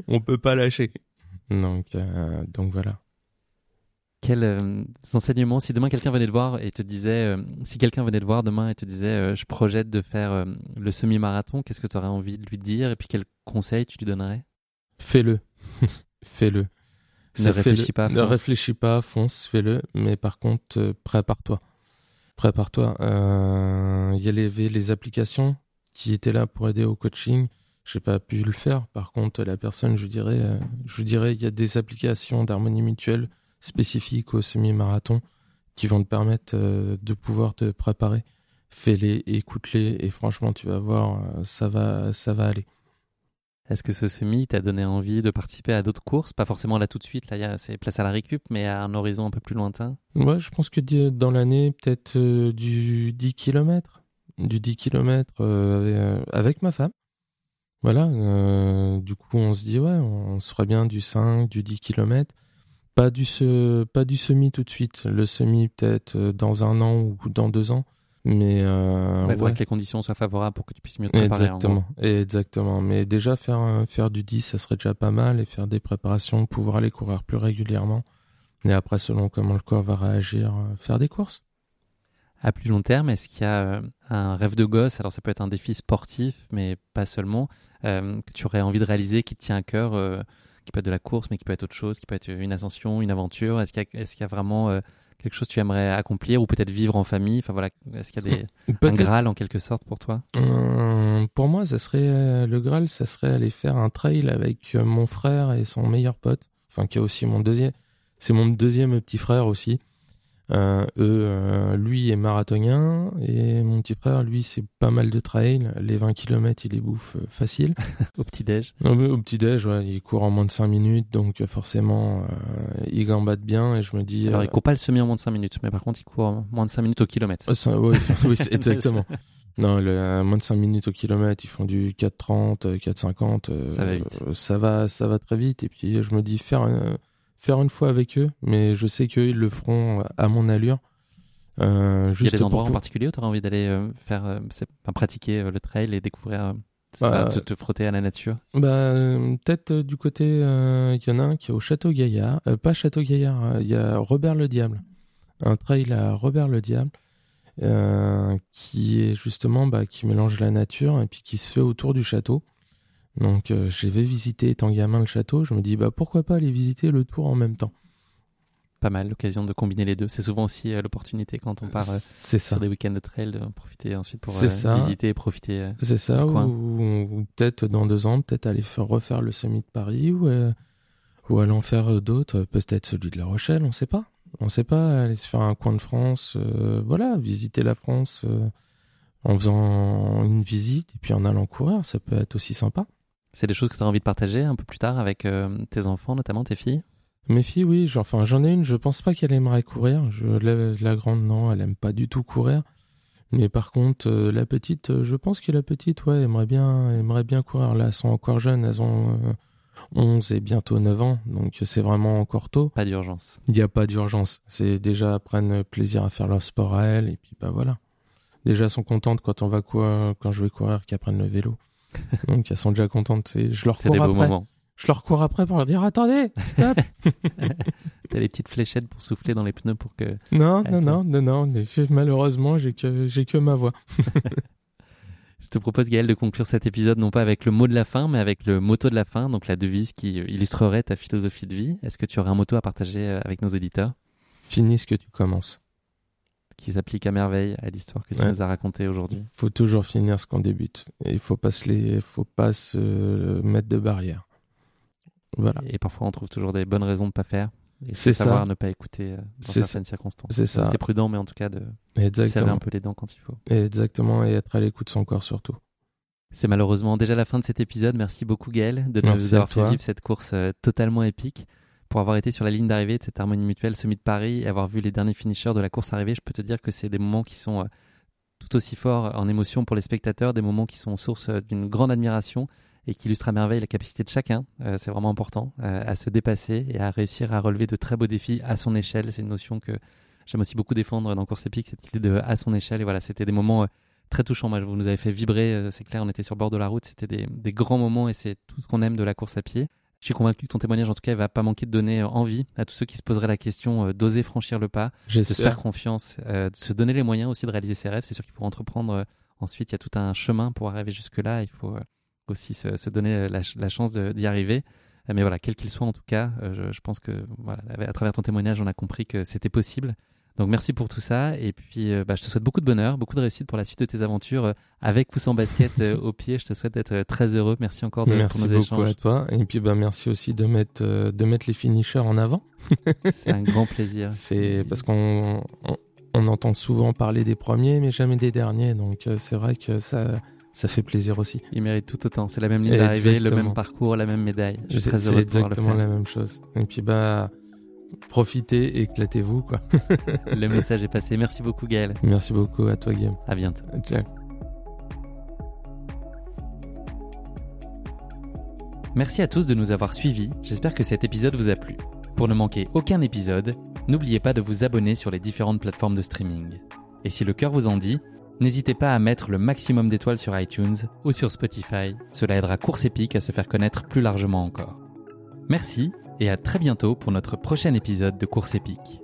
on peut pas lâcher. Donc, euh, donc voilà. Quels euh, enseignements, si demain quelqu'un venait te voir et te disait, euh, si quelqu'un venait te voir demain et te disait, je projette de faire le semi-marathon, qu'est-ce que tu aurais envie de lui dire et puis quels conseils tu lui donnerais? Fais-le, fais-le. Ne réfléchis pas, Ne fonce. réfléchis pas, fonce, fais-le. Mais par contre, euh, prépare-toi. Prépare-toi. Euh, Il y avait les applications qui étaient là pour aider au coaching. J'ai pas pu le faire. Par contre, la personne, je dirais, euh, je dirais, il y a des applications d'harmonie mutuelle spécifiques au semi-marathon qui vont te permettre de pouvoir te préparer. Fais-les, écoute-les, et franchement, tu vas voir, ça va, ça va aller. Est-ce que ce semi t'a donné envie de participer à d'autres courses? Pas forcément là tout de suite, là c'est place à la récup, mais à un horizon un peu plus lointain. Ouais, je pense que dans l'année, peut-être euh, du 10 km. Du 10 km avec ma femme. Voilà. euh, du coup, on se dit, ouais, on se ferait bien du 5, du 10 km. Pas du, semi tout de suite. Le semi, peut-être euh, dans un an ou dans deux ans. Mais euh, Ouais, il faudrait que les conditions soient favorables pour que tu puisses mieux te préparer. en exactement. Exactement. Mais déjà, faire, euh, faire du 10, ça serait déjà pas mal. Et faire des préparations, pouvoir aller courir plus régulièrement. Et après, selon comment le corps va réagir, euh, faire des courses. À plus long terme, est-ce qu'il y a euh, un rêve de gosse? Alors ça peut être un défi sportif, mais pas seulement, euh, que tu aurais envie de réaliser, qui te tient à cœur, euh, qui peut être de la course, mais qui peut être autre chose, qui peut être une ascension, une aventure? Est-ce qu'il y a, y vraiment quelque chose que tu aimerais accomplir ou peut-être vivre en famille. Enfin voilà, est-ce qu'il y a des, un graal en quelque sorte pour toi? Euh, pour moi, ça serait euh, le Graal, ça serait aller faire un trail avec euh, mon frère et son meilleur pote, enfin qui est aussi mon deuxième, c'est mon deuxième petit frère aussi. Euh, eux, euh, lui est marathonien et mon petit frère, lui, c'est pas mal de trail. Les 20 km, il les bouffe euh, facile. au petit-déj au petit déj, ouais, il court en moins de 5 minutes, donc euh, forcément, euh, il gambade bien et je me dis. Alors il court pas le semi en moins de 5 minutes, mais par contre il court moins de 5 minutes au kilomètre. Ça- oui, exactement. Non, le, moins de 5 minutes au kilomètre, ils font du 4,30, euh, 4,50. euh, Ça va vite. Ça va, ça va très vite. Et puis, je me dis faire, faire une fois avec eux, mais je sais qu'eux, ils le feront à mon allure. Euh, Il y a des pour endroits en pou- particulier où tu aurais envie d'aller euh, faire, euh, pratiquer euh, le trail et découvrir, euh, Bah, te, te frotter à la nature? Bah, euh, peut-être euh, du côté, euh, il y en a un qui est au Château Gaillard. Euh, pas Château Gaillard, euh, il y a Robert le Diable. Un trail à Robert le Diable. euh, qui est justement bah, qui mélange la nature et puis qui se fait autour du château. Donc euh, j'ai vais visiter étant gamin le château, je me dis bah pourquoi pas aller visiter le tour en même temps? Pas mal, l'occasion de combiner les deux. C'est souvent aussi euh, l'opportunité quand on part euh, ça. sur des week-ends de trail de profiter ensuite pour euh, visiter et profiter. C'est ça, ou, peut-être dans deux ans, peut-être aller faire, refaire le semi de Paris ou, ou aller en faire d'autres, peut-être celui de La Rochelle, on sait pas. On sait pas, aller se faire un coin de France, voilà, visiter la France en faisant une visite et puis en allant courir, ça peut être aussi sympa. C'est des choses que tu as envie de partager un peu plus tard avec euh, tes enfants, notamment tes filles? Mes filles, oui, j'en- enfin, j'en ai une, je pense pas qu'elle aimerait courir. Je, la, la grande, non, elle aime pas du tout courir. Mais par contre, euh, la petite, euh, je pense que la petite, ouais, aimerait bien, aimerait bien courir. Là, elles sont encore jeunes, elles ont euh, 11 et bientôt 9 ans, donc c'est vraiment encore tôt. Pas d'urgence. Il n'y a pas d'urgence. C'est déjà, elles prennent plaisir à faire leur sport à elles, et puis bah voilà. Déjà, elles sont contentes quand on va courir, quand je vais courir, qu'elles prennent le vélo. donc, elles sont déjà contentes. C'est- Je leur des cours beaux après. moments. Je leur cours après pour leur dire, attendez, stop. T'as les petites fléchettes pour souffler dans les pneus pour que Non, non, non, non, non. Malheureusement, j'ai que, j'ai que ma voix. Je te propose, Gaël, de conclure cet épisode non pas avec le mot de la fin, mais avec le motto de la fin, donc la devise qui illustrerait ta philosophie de vie. Est-ce que tu aurais un motto à partager euh, avec nos auditeurs? Finis ce que tu commences. Qui s'applique à merveille à l'histoire que tu Ouais. nous as racontée aujourd'hui. Il faut toujours finir ce qu'on débute. Et il faut pas se les, faut pas se mettre de barrière. Voilà. Et parfois, on trouve toujours des bonnes raisons de pas faire. Et C'est savoir ça. ne pas écouter euh, dans certaines circonstances. C'est ça. Rester prudent, mais en tout cas de serrer Exactement. un peu les dents quand il faut. Exactement. Et être à l'écoute de son corps surtout. C'est malheureusement déjà la fin de cet épisode. Merci beaucoup Gaël de nous avoir fait vivre cette course euh, totalement épique. Pour avoir été sur la ligne d'arrivée de cette Harmonie Mutuelle Semi de Paris et avoir vu les derniers finishers de la course arrivée, je peux te dire que c'est des moments qui sont euh, tout aussi forts en émotion pour les spectateurs, des moments qui sont source euh, d'une grande admiration et qui illustrent à merveille la capacité de chacun. Euh, c'est vraiment important à se dépasser et à réussir à relever de très beaux défis à son échelle. C'est une notion que j'aime aussi beaucoup défendre dans Course Épique, cette idée de à son échelle. Et voilà, c'était des moments très touchants. Vous nous avez fait vibrer, c'est clair, on était sur le bord de la route, c'était des grands moments et c'est tout ce qu'on aime de la course à pied. Je suis convaincu que ton témoignage, en tout cas, va pas manquer de donner euh, envie à tous ceux qui se poseraient la question euh, d'oser franchir le pas, de se faire confiance, euh, de se donner les moyens aussi de réaliser ses rêves. C'est sûr qu'il faut entreprendre ensuite, il y a tout un chemin pour arriver jusque-là. Il faut aussi se, se donner la, ch- la chance d'y arriver. Mais voilà, quel qu'il soit en tout cas, je, je pense que voilà, à travers ton témoignage, on a compris que c'était possible. Donc merci pour tout ça et puis euh, bah, je te souhaite beaucoup de bonheur, beaucoup de réussite pour la suite de tes aventures euh, avec ou sans basket euh, au pied. Je te souhaite d'être très heureux. Merci encore de, Merci pour nos beaucoup échanges. à toi. Et puis, bah, merci aussi de mettre, de mettre les finishers en avant. C'est un grand plaisir. C'est parce qu'on on, on entend souvent parler des premiers, mais jamais des derniers. Donc, c'est vrai que ça, ça fait plaisir aussi. Il mérite tout autant. C'est la même ligne d'arrivée, le même parcours, la même médaille. Je suis très heureux de le exactement faire. la même chose. Et puis, bah, profitez, éclatez-vous, quoi. Le message est passé. Merci beaucoup Gaël. Merci beaucoup à toi, Guillaume. À bientôt. Ciao. Merci à tous de nous avoir suivis, j'espère que cet épisode vous a plu. Pour ne manquer aucun épisode, n'oubliez pas de vous abonner sur les différentes plateformes de streaming. Et si le cœur vous en dit, n'hésitez pas à mettre le maximum d'étoiles sur iTunes ou sur Spotify, cela aidera Course Épique à se faire connaître plus largement encore. Merci et à très bientôt pour notre prochain épisode de Course Épique.